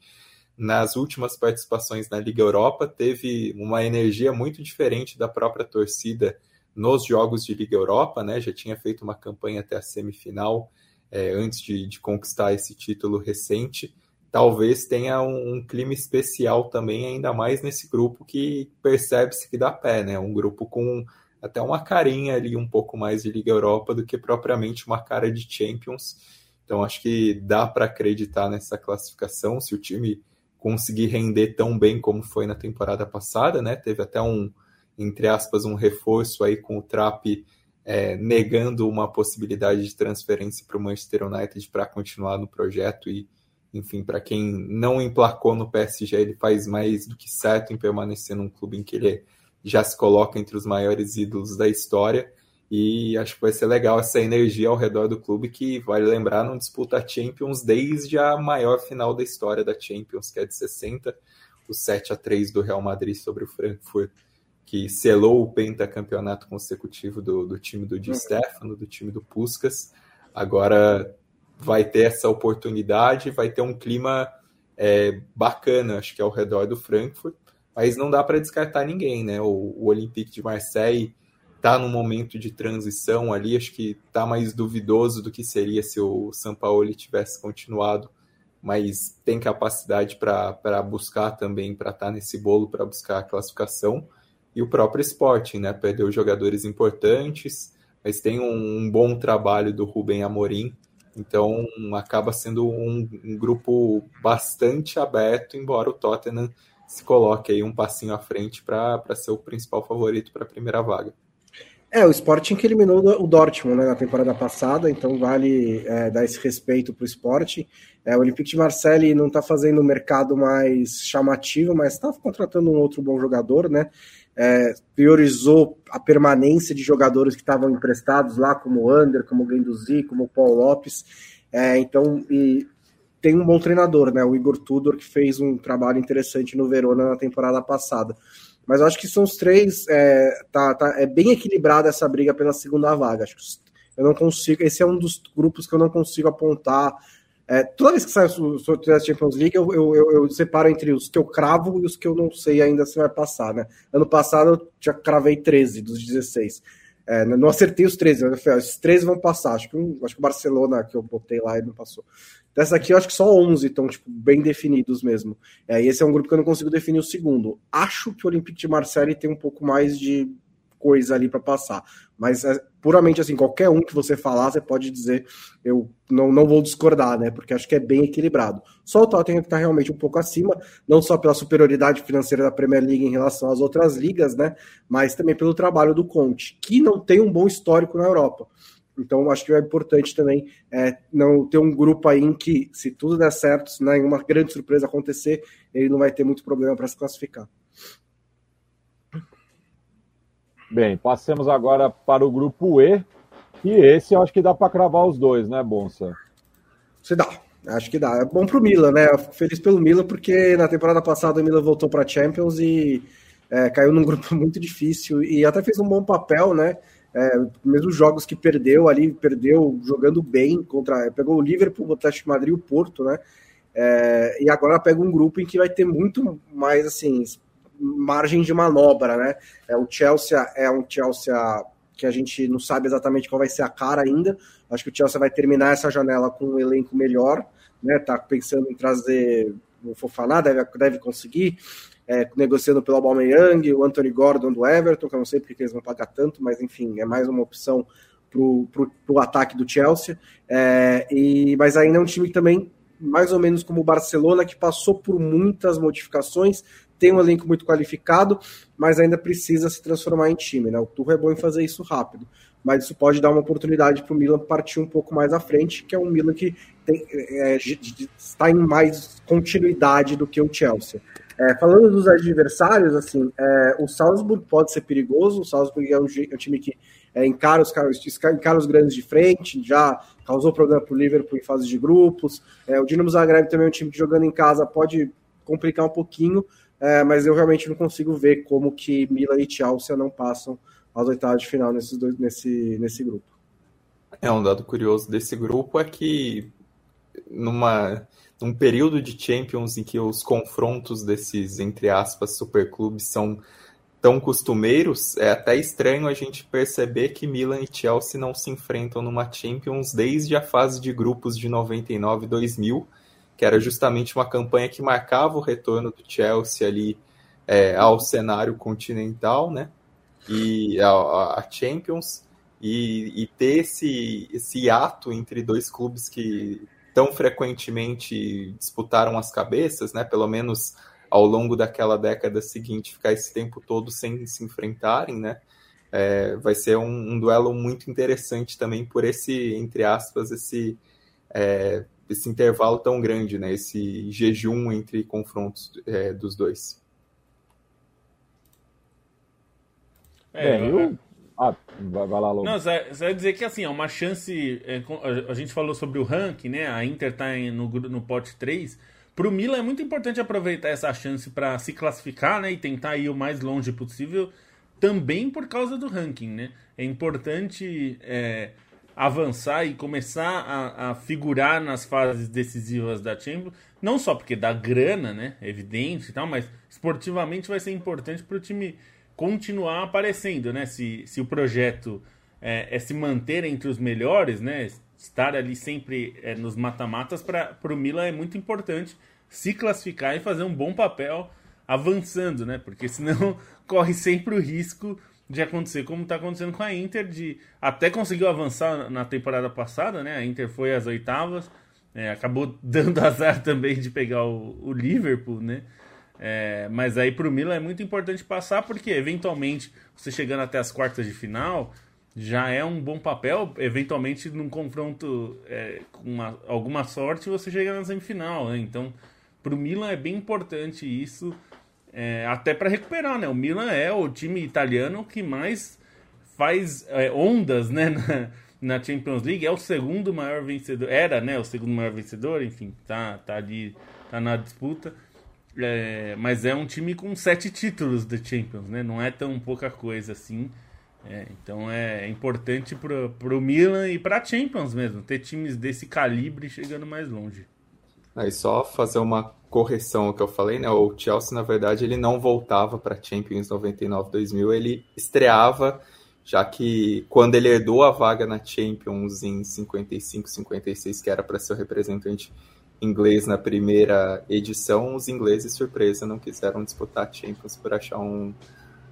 nas últimas participações na Liga Europa teve uma energia muito diferente da própria torcida nos jogos de Liga Europa, né, já tinha feito uma campanha até a semifinal é, antes de, de conquistar esse título recente talvez tenha um, um, clima especial também, ainda mais nesse grupo que percebe-se que dá pé, né? Um grupo com até uma carinha ali um pouco mais de Liga Europa do que propriamente uma cara de Champions. Então acho que dá para acreditar nessa classificação se o time conseguir render tão bem como foi na temporada passada, né? Teve até um entre aspas um reforço aí com o Trap é, negando uma possibilidade de transferência para o Manchester United para continuar no projeto e enfim, para quem não emplacou no PSG, ele faz mais do que certo em permanecer num clube em que ele já se coloca entre os maiores ídolos da história. E acho que vai ser legal essa energia ao redor do clube que, vale lembrar, não disputa a Champions desde a maior final da história da Champions, que é de 60, o 7 a 3 do Real Madrid sobre o Frankfurt, que selou o pentacampeonato consecutivo do, do time do Di uhum. Stefano, do time do Puskas. Agora vai ter essa oportunidade, vai ter um clima é, bacana, acho que ao redor do Frankfurt, mas não dá para descartar ninguém, né? O, o Olympique de Marseille está num momento de transição ali, acho que está mais duvidoso do que seria se o São Paulo tivesse continuado, mas tem capacidade para buscar também, para estar tá nesse bolo, para buscar a classificação. E o próprio esporte, né? Perdeu jogadores importantes, mas tem um, um bom trabalho do Rubem Amorim, então acaba sendo um, um, grupo bastante aberto, embora o Tottenham se coloque aí um passinho à frente para ser o principal favorito para a primeira vaga. É, o Sporting que eliminou o Dortmund né, na temporada passada, então vale é, dar esse respeito para o Sporting. É, o Olympique de Marseille não está fazendo o mercado mais chamativo, mas está contratando um outro bom jogador, né? É, priorizou a permanência de jogadores que estavam emprestados lá, como o Ander, como o Guendouzi, como o Paul Lopes. É, então, e tem um bom treinador, né? O Igor Tudor, que fez um trabalho interessante no Verona na temporada passada. Mas acho que são os três. É, tá, tá, é bem equilibrada essa briga pela segunda vaga. Acho que eu não consigo. Esse é um dos grupos que eu não consigo apontar é, toda vez que sai o sorteio da Champions League, eu, eu, eu, eu, separo entre os que eu cravo e os que eu não sei ainda se vai passar, né? Ano passado eu já cravei 13 dos 16. É, não acertei os 13, mas falei, esses 13 vão passar. Acho que, acho que o Barcelona que eu botei lá e não passou. Dessa aqui, eu acho que só 11 estão tipo, bem definidos mesmo. É, e esse é um grupo que eu não consigo definir o segundo. Acho que o Olympique de Marseille tem um pouco mais de coisa ali para passar. Mas é, puramente assim, qualquer um que você falar, você pode dizer, eu não, não vou discordar, né? Porque acho que é bem equilibrado. Só o Tottenham que está realmente um pouco acima, não só pela superioridade financeira da Premier League em relação às outras ligas, né? Mas também pelo trabalho do Conte, que não tem um bom histórico na Europa. Então, acho que é importante também é, não ter um grupo aí em que, se tudo der certo, se nenhuma grande surpresa acontecer, ele não vai ter muito problema para se classificar. Bem, passemos agora para o grupo E. E esse eu acho que dá para cravar os dois, né, Bonsa? Se dá, acho que dá. É bom o Milan, né? Eu fico feliz pelo Milan, porque na temporada passada o Milan voltou para Champions e é, caiu num grupo muito difícil e até fez um bom papel, né? É, mesmo os jogos que perdeu ali, perdeu jogando bem contra. Pegou o Liverpool, o Atlético Madrid e o Porto, né? É, e agora pega um grupo em que vai ter muito mais assim margem de manobra, né? É, o Chelsea é um Chelsea que a gente não sabe exatamente qual vai ser a cara ainda. Acho que o Chelsea vai terminar essa janela com um elenco melhor, né? Tá pensando em trazer o Fofaná, deve, deve conseguir é, negociando pelo Aubameyang, o Anthony Gordon do Everton, que eu não sei porque eles vão pagar tanto, mas enfim, é mais uma opção para o ataque do Chelsea. É, e, mas ainda é um time também, mais ou menos como o Barcelona, que passou por muitas modificações, tem um elenco muito qualificado, mas ainda precisa se transformar em time. Né? O Turro é bom em fazer isso rápido, mas isso pode dar uma oportunidade para o Milan partir um pouco mais à frente, que é um Milan que tem, é, está em mais continuidade do que o Chelsea. É, falando dos adversários, assim, é, o Salzburg pode ser perigoso. O Salzburg é um, é um time que é, encara, os, encara os grandes de frente, já causou problema para o Liverpool em fase de grupos. É, o Dinamo Zagreb também é um time que jogando em casa pode complicar um pouquinho, é, mas eu realmente não consigo ver como que Milan e Chelsea não passam às oitavas de final nesses dois, nesse, nesse grupo. É um dado curioso desse grupo é que numa num período de Champions em que os confrontos desses, entre aspas, superclubes são tão costumeiros, é até estranho a gente perceber que Milan e Chelsea não se enfrentam numa Champions desde a fase de grupos de 99 e 2000, que era justamente uma campanha que marcava o retorno do Chelsea ali é, ao cenário continental, né? E a, a Champions, e, e, ter esse, esse ato entre dois clubes que tão frequentemente disputaram as cabeças, né? Pelo menos ao longo daquela década seguinte, ficar esse tempo todo sem se enfrentarem, né? É, vai ser um, um, duelo muito interessante também por esse, entre aspas, esse, é, esse intervalo tão grande, né? Esse jejum entre confrontos é, dos dois. É, eu, ah, vai, lá, Lobo. Não, você vai dizer que assim, é uma chance. É, a gente falou sobre o ranking, né? A Inter tá no, no pote 3. Pro Milan é muito importante aproveitar essa chance para se classificar, né? E tentar ir o mais longe possível, também por causa do ranking, né? É importante é, avançar e começar a, a, figurar nas fases decisivas da Champions, não só porque dá grana, né? É evidente e tal, mas esportivamente vai ser importante para o time continuar aparecendo, né? Se, se o projeto é, é se manter entre os melhores, né? Estar ali sempre é, nos mata-matas para o Milan é muito importante se classificar e fazer um bom papel avançando, né? Porque senão corre sempre o risco de acontecer como está acontecendo com a Inter, de até conseguiu avançar na temporada passada, né? A Inter foi às oitavas, é, acabou dando azar também de pegar o, o Liverpool, né? É, mas aí para o Milan é muito importante passar, porque eventualmente você chegando até as quartas de final já é um bom papel. Eventualmente, num confronto é, com uma, alguma sorte, você chega na semifinal. Né? Então, para o Milan é bem importante isso, é, até para recuperar. Né? O Milan é o time italiano que mais faz é, ondas né, na, na, Champions League. É o segundo maior vencedor. Era né, o segundo maior vencedor, enfim, tá, tá ali, tá na disputa. É, mas é um time com sete títulos da Champions, né? Não é tão pouca coisa assim. É, então é importante pro, pro Milan e pra Champions mesmo, ter times desse calibre chegando mais longe. Aí só fazer uma correção ao que eu falei, né? O Chelsea, na verdade, ele não voltava para Champions 99-2000, ele estreava, já que quando ele herdou a vaga na Champions em 55-56, que era para ser o representante inglês na primeira edição, os ingleses, surpresa, não quiseram disputar Champions por achar um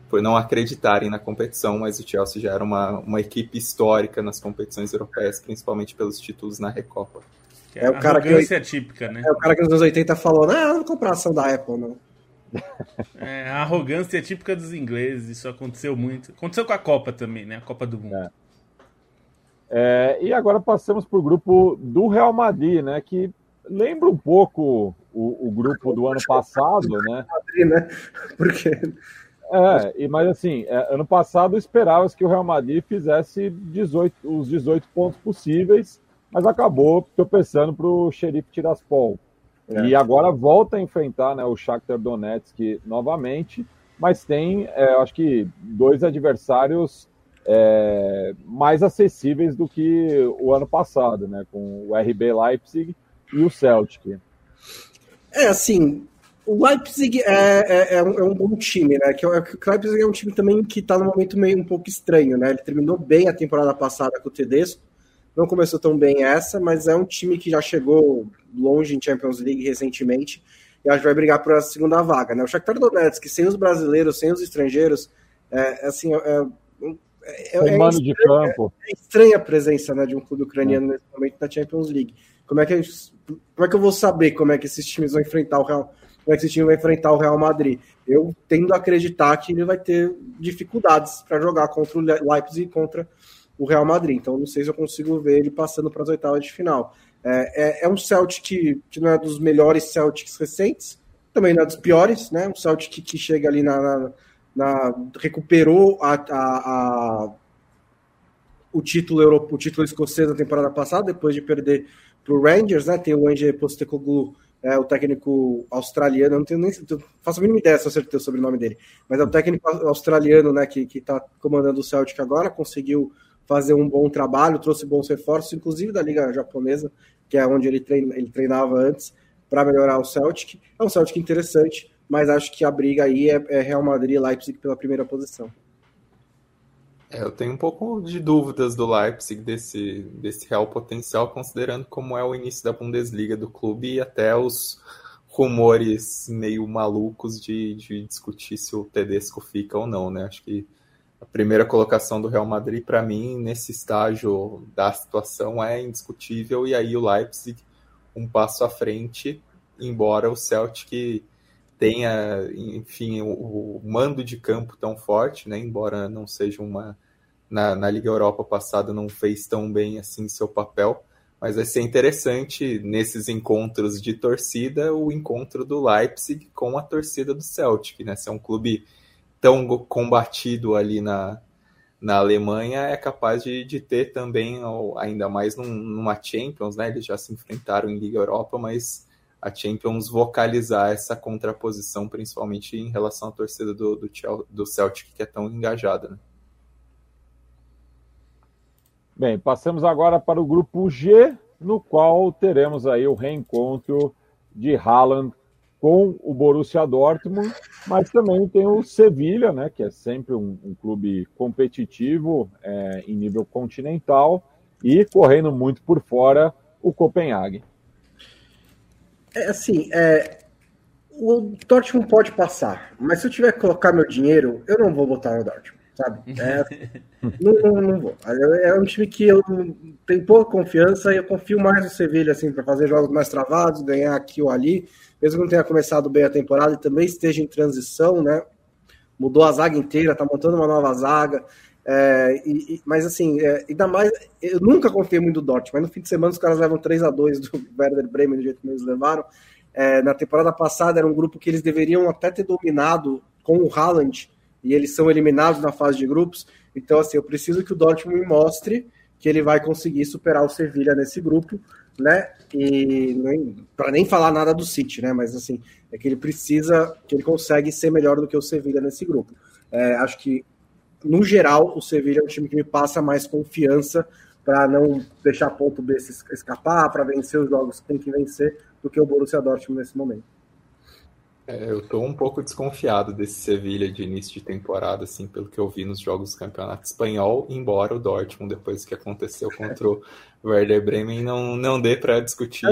por não acreditarem na competição, mas o Chelsea já era uma, uma equipe histórica nas competições europeias, principalmente pelos títulos na Recopa. É, é o cara que é típica, né? É o cara que nos anos 80 falou, não, não vou comprar ação da Apple, não. É, a arrogância é típica dos ingleses, isso aconteceu muito. Aconteceu com a Copa também, né? A Copa do Mundo. É. É, e agora passamos para o grupo do Real Madrid, né? Que lembra um pouco o, o grupo do ano passado, né? Madrid, né? Porque é, e, mas assim, é, ano passado esperava-se que o Real Madrid fizesse 18, os 18 pontos possíveis, mas acabou tropeçando para o Xerife Tiraspol. É. E agora volta a enfrentar né, o Shakhtar Donetsk novamente, mas tem, é, acho que, dois adversários é, mais acessíveis do que o ano passado, né, com o RB Leipzig e o Celtic. É, assim, o Leipzig é, é, é, um, é um, bom time, né? Que, é o Leipzig é um time também que está no momento meio um pouco estranho, né? Ele terminou bem a temporada passada com o Tedesco, não começou tão bem essa, mas é um time que já chegou longe em Champions League recentemente e acho que vai brigar por a segunda vaga, né? O Shakhtar Donetsk, sem os brasileiros, sem os estrangeiros, é, assim, é, é, é, mano de campo. É, estranha a presença né, de um clube ucraniano nesse momento na Champions League. Como é, que, como é que eu vou saber como é que esses times vão enfrentar o Real, como é que esse time vai enfrentar o Real Madrid? Eu tendo a acreditar que ele vai ter dificuldades para jogar contra o Leipzig e contra o Real Madrid. Então não sei se eu consigo ver ele passando para as oitavas de final. É, é, é, um Celtic que, que não é dos melhores Celtics recentes, também não é dos piores, né? Um Celtic que, que chega ali na, na na, recuperou a, a, a, o título europeu, o título escocês na temporada passada, depois de perder para o Rangers, né? Tem o Ange Postecoglou, é, o técnico australiano, não tenho nem faço a mínima ideia se eu acertei o sobrenome dele, mas é o técnico australiano, né, que está comandando o Celtic agora, conseguiu fazer um bom trabalho, trouxe bons reforços, inclusive da liga japonesa, que é onde ele, treina, ele treinava antes, para melhorar o Celtic. É um Celtic interessante, mas acho que a briga aí é, é Real Madrid e Leipzig pela primeira posição. É, eu tenho um pouco de dúvidas do Leipzig desse, desse real potencial, considerando como é o início da Bundesliga do clube e até os rumores meio malucos de, de discutir se o Tedesco fica ou não, né? Acho que a primeira colocação do Real Madrid, para mim, nesse estágio da situação é indiscutível, e aí o Leipzig um passo à frente, embora o Celtic tenha, enfim, o, o, mando de campo tão forte, né? Embora não seja uma na, na Liga Europa passada não fez tão bem assim seu papel, mas vai ser interessante nesses encontros de torcida o encontro do Leipzig com a torcida do Celtic, né? Se é um clube tão combatido ali na, na Alemanha, é capaz de, de ter também, ainda mais num, numa Champions, né? Eles já se enfrentaram em Liga Europa, mas a Champions vocalizar essa contraposição, principalmente em relação à torcida do, do, do Celtic, que é tão engajada. Né? Bem, passamos agora para o grupo G, no qual teremos aí o reencontro de Haaland com o Borussia Dortmund, mas também tem o Sevilha, né, que é sempre um, um clube competitivo é, em nível continental e correndo muito por fora o Copenhague. É, assim, é, o Dortmund pode passar, mas se eu tiver que colocar meu dinheiro, eu não vou botar no Dortmund, sabe? É, não, não, não, vou. É um time que eu tenho pouca confiança e eu confio mais no Sevilha, assim, para fazer jogos mais travados, ganhar aqui ou ali, mesmo que não tenha começado bem a temporada e também esteja em transição, né? Mudou a zaga inteira, tá montando uma nova zaga. É, e, e, mas assim, é, ainda mais, eu nunca confiei muito no Dortmund, mas no fim de semana os caras levam 3 a 2 do Werder Bremen do jeito que eles levaram. É, na temporada passada era um grupo que eles deveriam até ter dominado com o Haaland e eles são eliminados na fase de grupos. Então, assim, eu preciso que o Dortmund me mostre que ele vai conseguir superar o Sevilha nesse grupo, né? E para nem falar nada do City, né? Mas assim, é que ele precisa, que ele consegue ser melhor do que o Sevilha nesse grupo. É, acho que no geral, o Sevilha é um time que me passa mais confiança para não deixar ponto B escapar, para vencer os jogos que tem que vencer, do que o Borussia Dortmund nesse momento. É, eu estou um pouco desconfiado desse Sevilha de início de temporada, assim, pelo que eu vi nos jogos do Campeonato Espanhol, embora o Dortmund, depois que aconteceu contra o Werder Bremen, não, não dê para discutir.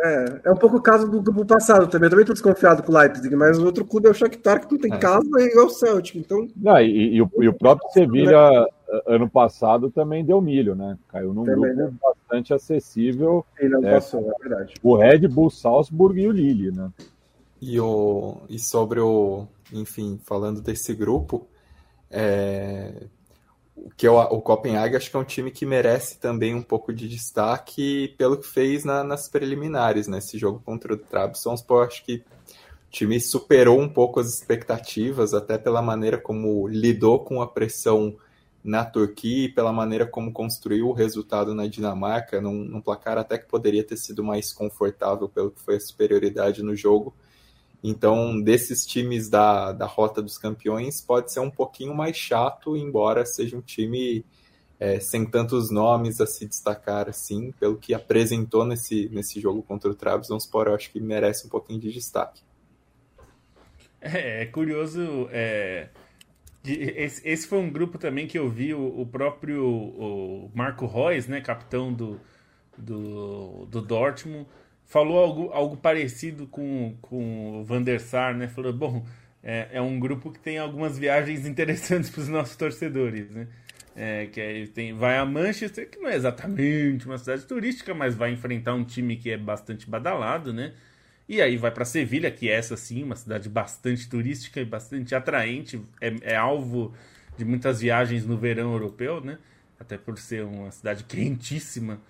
É, é, um pouco o caso do grupo passado também. Eu também estou desconfiado com o Leipzig, mas o outro clube é o Shakhtar, que não tem é. casa, é igual o Celtic. Então... Não, e, e, o, e o próprio Sevilha, ano passado, também deu milho, né? Caiu num também, grupo né? bastante acessível. E não é, passou, é verdade. O Red Bull Salzburg e o Lille, né? E, o, e sobre o, enfim, falando desse grupo, é, o que eu, o Copenhague acho que é um time que merece também um pouco de destaque pelo que fez na, nas preliminares, né? Jogo contra o Trabzonspor, acho que o time superou um pouco as expectativas, até pela maneira como lidou com a pressão na Turquia e pela maneira como construiu o resultado na Dinamarca, num, num placar até que poderia ter sido mais confortável pelo que foi a superioridade no jogo. Então, desses times da, da Rota dos Campeões, pode ser um pouquinho mais chato, embora seja um time é, sem tantos nomes a se destacar assim, pelo que apresentou nesse, nesse jogo contra o Trabzonspor, eu acho que merece um pouquinho de destaque. É, é curioso, é, esse, esse, foi um grupo também que eu vi o, o próprio o Marco Reus, né, capitão do, do, do Dortmund, falou algo, algo parecido com, com o Van der Sar, né? Falou, bom, é, é um grupo que tem algumas viagens interessantes para os nossos torcedores, né? É, que é, tem, vai a Manchester, que não é exatamente uma cidade turística, mas vai enfrentar um time que é bastante badalado, né? E aí vai para Sevilha, que é essa sim, uma cidade bastante turística e bastante atraente, é, é alvo de muitas viagens no verão europeu, né? Até por ser uma cidade quentíssima.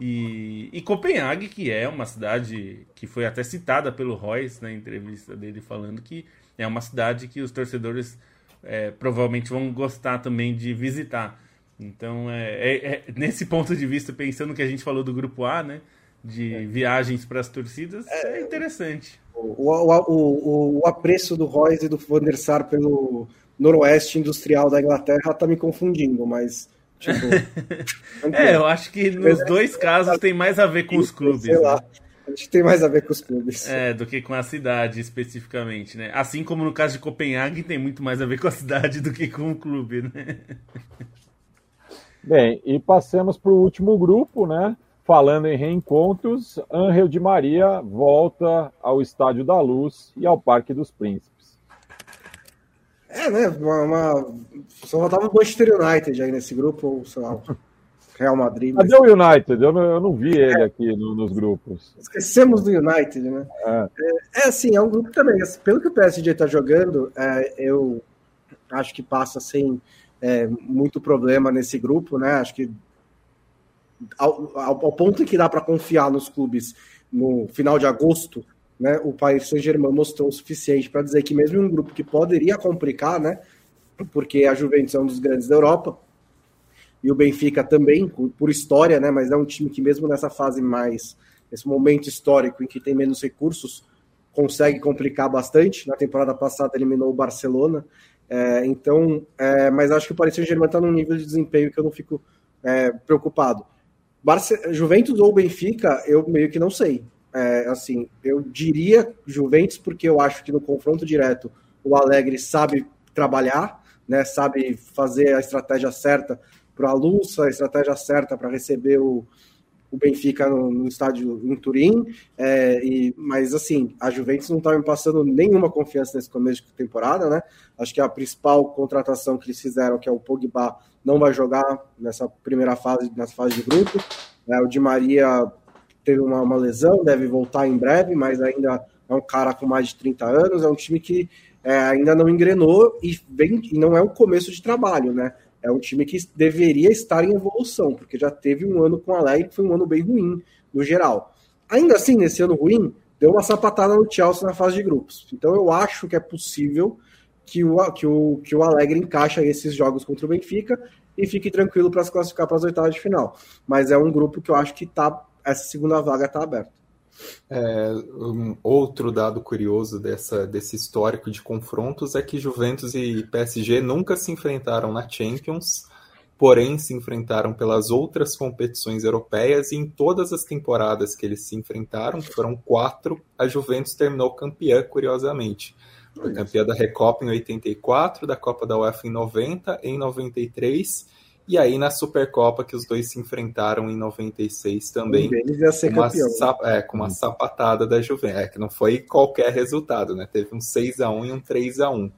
E, e, Copenhague, que é uma cidade que foi até citada pelo Royce na entrevista dele, falando que é uma cidade que os torcedores é, provavelmente vão gostar também de visitar. Então, é, é, é, nesse ponto de vista, pensando que a gente falou do grupo A, né? De é. viagens para as torcidas, é, interessante. O, o, o, o, apreço do Royce e do Van der Sar pelo noroeste industrial da Inglaterra está me confundindo, mas Tipo, é, eu acho que nos dois casos tem mais a ver com os clubes. Sei lá. Né? Acho que tem mais a ver com os clubes. É, do que com a cidade especificamente, né? Assim como no caso de Copenhague tem muito mais a ver com a cidade do que com o clube, né? Bem, e passemos para o último grupo, né? Falando em reencontros, Angel de Maria volta ao Estádio da Luz e ao Parque dos Príncipes. É, né? Uma, uma... Só faltava o Manchester United aí nesse grupo, ou sei lá, Real Madrid. Cadê o United? Eu não, eu não vi ele é. aqui no, nos grupos. Esquecemos do United, né? É, é, é assim, é um grupo também. Assim, pelo que o PSG está jogando, é, eu acho que passa sem é, muito problema nesse grupo, né? Acho que ao, ao, ao ponto que dá para confiar nos clubes no final de agosto, né, o Paris Saint-Germain mostrou o suficiente para dizer que mesmo em um grupo que poderia complicar, né, porque a Juventus é um dos grandes da Europa, e o Benfica também, por história, né, mas é um time que mesmo nessa fase mais, nesse momento histórico em que tem menos recursos, consegue complicar bastante. Na temporada passada eliminou o Barcelona, é, então, é, mas acho que o Paris Saint-Germain está num nível de desempenho que eu não fico é, preocupado. Barce Juventus ou Benfica, eu meio que não sei. É, assim, eu diria Juventus, porque eu acho que no confronto direto o Alegre sabe trabalhar, né, sabe fazer a estratégia certa para a luz, a estratégia certa para receber o, o Benfica no, no, estádio em Turim, é, e, mas assim, a Juventus não está me passando nenhuma confiança nesse começo de temporada, né? Acho que a principal contratação que eles fizeram, que é o Pogba, não vai jogar nessa primeira fase, nessa fase de grupo. É, o Di Maria teve uma, uma, lesão, deve voltar em breve, mas ainda é um cara com mais de 30 anos, é um time que é, ainda não engrenou e, vem, e não é um começo de trabalho, né? É um time que deveria estar em evolução, porque já teve um ano com a Alegre que foi um ano bem ruim, no geral. Ainda assim, nesse ano ruim, deu uma sapatada no Chelsea na fase de grupos. Então eu acho que é possível que o, que o, que o Alegre encaixa esses jogos contra o Benfica e fique tranquilo para se classificar para as oitavas de final. Mas é um grupo que eu acho que está essa segunda vaga está aberta. É, um outro dado curioso dessa, desse histórico de confrontos é que Juventus e PSG nunca se enfrentaram na Champions, porém se enfrentaram pelas outras competições europeias e em todas as temporadas que eles se enfrentaram, que foram quatro, a Juventus terminou campeã, curiosamente. Foi campeã da Recopa em 84, da Copa da UEFA em 90, em 93 e aí na Supercopa que os dois se enfrentaram em 96 também. Ia ser com uma, campeão. sa- é, com uma sapatada da Juventus. É, que não foi qualquer resultado, né? Teve um 6 a 1 e um 3 a 1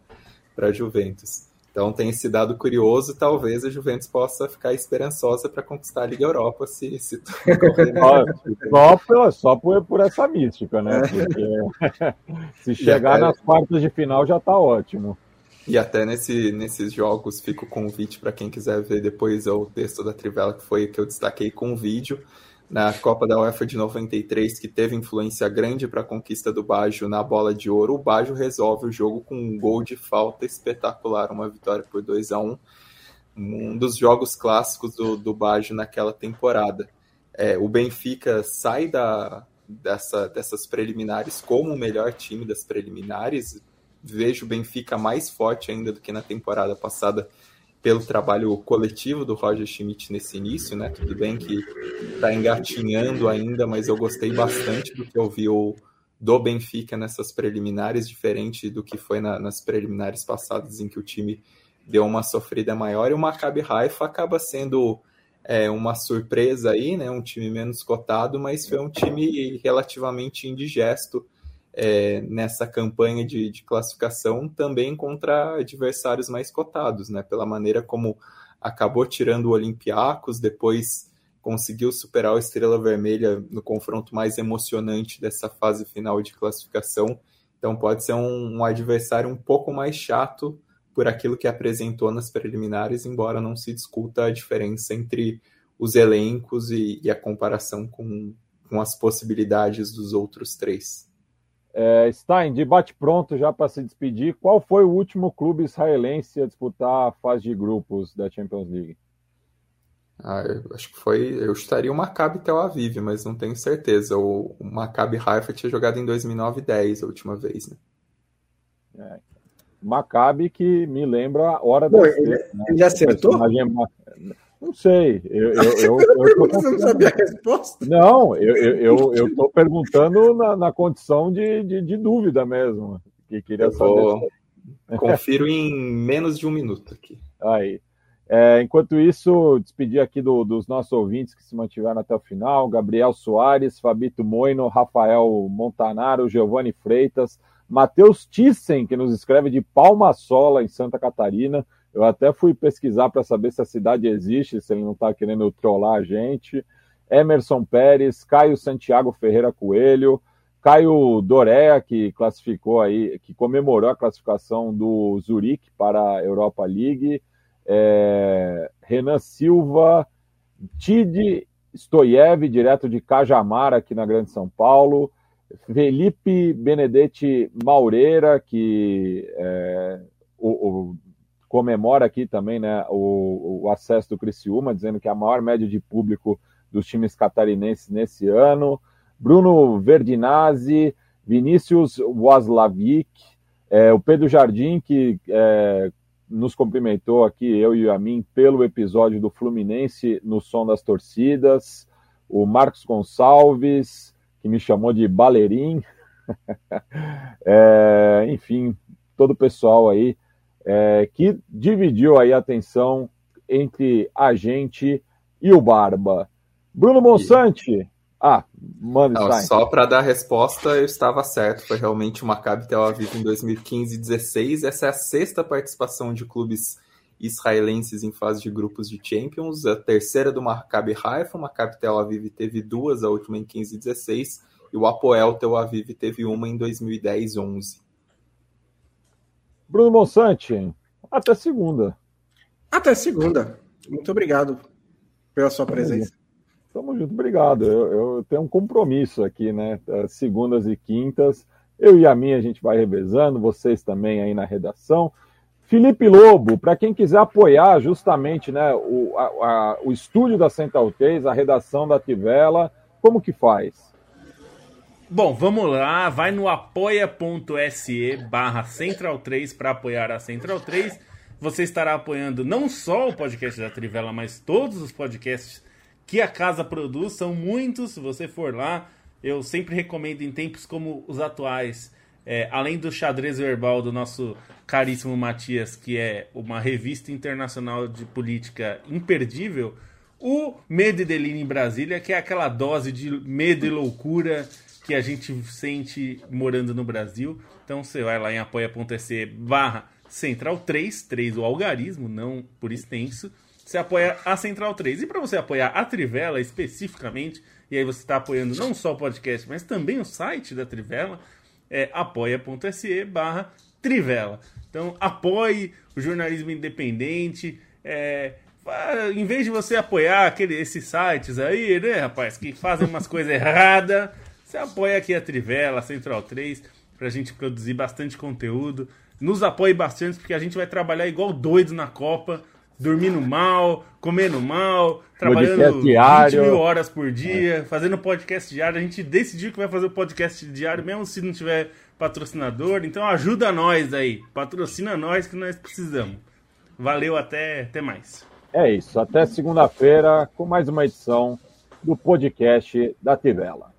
para a Juventus. Então tem esse dado curioso, talvez a Juventus possa ficar esperançosa para conquistar a Liga Europa se, se correr. Só, pela- só por, por essa mística, né? Porque se chegar nas quartas de final já tá ótimo. E até nesse, nesses jogos fica o convite para quem quiser ver depois o texto da Trivela, que foi o que eu destaquei com vídeo. Na Copa da UEFA de 93, que teve influência grande para a conquista do Baggio na bola de ouro, o Baggio resolve o jogo com um gol de falta espetacular, uma vitória por 2 a 1 Um dos jogos clássicos do, do Baggio naquela temporada. É, o Benfica sai da, dessa, dessas preliminares como o melhor time das preliminares, vejo o Benfica mais forte ainda do que na temporada passada pelo trabalho coletivo do Roger Schmidt nesse início, né? Tudo bem que está engatinhando ainda, mas eu gostei bastante do que eu vi o, do Benfica nessas preliminares, diferente do que foi na, nas preliminares passadas em que o time deu uma sofrida maior e o Maccabi Haifa acaba sendo é, uma surpresa aí, né? Um time menos cotado, mas foi um time relativamente indigesto é, nessa campanha de, de, classificação também contra adversários mais cotados, né? Pela maneira como acabou tirando o Olympiacos, depois conseguiu superar o Estrela Vermelha no confronto mais emocionante dessa fase final de classificação. Então pode ser um, um adversário um pouco mais chato por aquilo que apresentou nas preliminares, embora não se discuta a diferença entre os elencos e, e a comparação com, com as possibilidades dos outros três. É, Stein, debate pronto já para se despedir. Qual foi o último clube israelense a disputar a fase de grupos da Champions League? Ah, acho que foi. Eu estaria o Maccabi Tel Aviv, mas não tenho certeza. O, o Maccabi Haifa tinha jogado em 2009 e 10 a última vez, né? É. Maccabi que me lembra a hora da ele, né? ele acertou? Não sei. Eu, eu, eu, eu Você não sabia a resposta? Não, eu estou perguntando na, na condição de, de, de, dúvida mesmo. Que queria vou... saber. Confiro em menos de um minuto aqui. Aí. É, enquanto isso, despedir aqui do, dos nossos ouvintes que se mantiveram até o final: Gabriel Soares, Fabito Moino, Rafael Montanaro, Giovanni Freitas, Matheus Thyssen, que nos escreve de Palmasola, em Santa Catarina. Eu até fui pesquisar para saber se a cidade existe, se ele não está querendo trollar a gente. Emerson Pérez, Caio Santiago Ferreira Coelho, Caio Dorea, que classificou aí, que comemorou a classificação do Zurique para a Europa League. É, Renan Silva, Tide Stoiev, direto de Cajamar, aqui na Grande São Paulo. Felipe Benedetti Maureira, que é, o, o, comemora aqui também né, o, o, acesso do Criciúma, dizendo que é a maior média de público dos times catarinenses nesse ano. Bruno Verdinazzi, Vinícius Waslavic, é, o Pedro Jardim, que é, nos cumprimentou aqui, eu e a mim, pelo episódio do Fluminense no Som das Torcidas, o Marcos Gonçalves, que me chamou de Balerim, é, enfim, todo o pessoal aí é, que dividiu aí a atenção entre a gente e o Barba. Bruno Monsante. Ah, manda Não, Só para dar a resposta, eu estava certo. Foi realmente o Maccabi Tel Aviv em 2015 e 16. Essa é a sexta participação de clubes israelenses em fase de grupos de Champions. A terceira do Maccabi Haifa. O Maccabi Tel Aviv teve duas, a última em 15 e 16. E o Apoel Tel Aviv teve uma em 2010 11. Bruno Monsante, até segunda. Até segunda. Muito obrigado pela sua presença. Tamo junto, obrigado. Eu, eu, tenho um compromisso aqui, né? Segundas e quintas. Eu e a minha a gente vai revezando, vocês também aí na redação. Felipe Lobo, para quem quiser apoiar justamente né, o, a, a, o estúdio da Central 3, a redação da Tivela, como que faz? Bom, vamos lá, vai no apoia.se barra Central 3 para apoiar a Central 3. você estará apoiando não só o podcast da Trivela, mas todos os podcasts que a casa produz. São muitos. Se você for lá, eu sempre recomendo em tempos como os atuais. É, além do xadrez verbal do nosso caríssimo Matias, que é uma revista internacional de política imperdível, o Medo e Delírio em Brasília, que é aquela dose de medo e loucura que a gente sente morando no Brasil. Então você vai lá em apoia.se barra Central 3, 3 o algarismo, não por extenso. Você apoia a Central 3. E para você apoiar a Trivela especificamente, e aí você está apoiando não só o podcast, mas também o site da Trivela, é apoia.se barra Trivela. Então apoie o jornalismo independente. É, em vez de você apoiar aquele, esses sites aí, né, rapaz, que fazem umas coisas erradas, você apoia aqui a Trivela, Central 3, pra gente produzir bastante conteúdo. Nos apoie bastante, porque a gente vai trabalhar igual doido na Copa, dormindo mal, comendo mal, trabalhando 20 mil horas por dia, é. fazendo podcast diário. A gente decidiu que vai fazer o podcast diário, mesmo se não tiver patrocinador. Então ajuda nós aí, patrocina nós que nós precisamos. Valeu, até, até mais. É isso, até segunda-feira com mais uma edição do podcast da Tivela.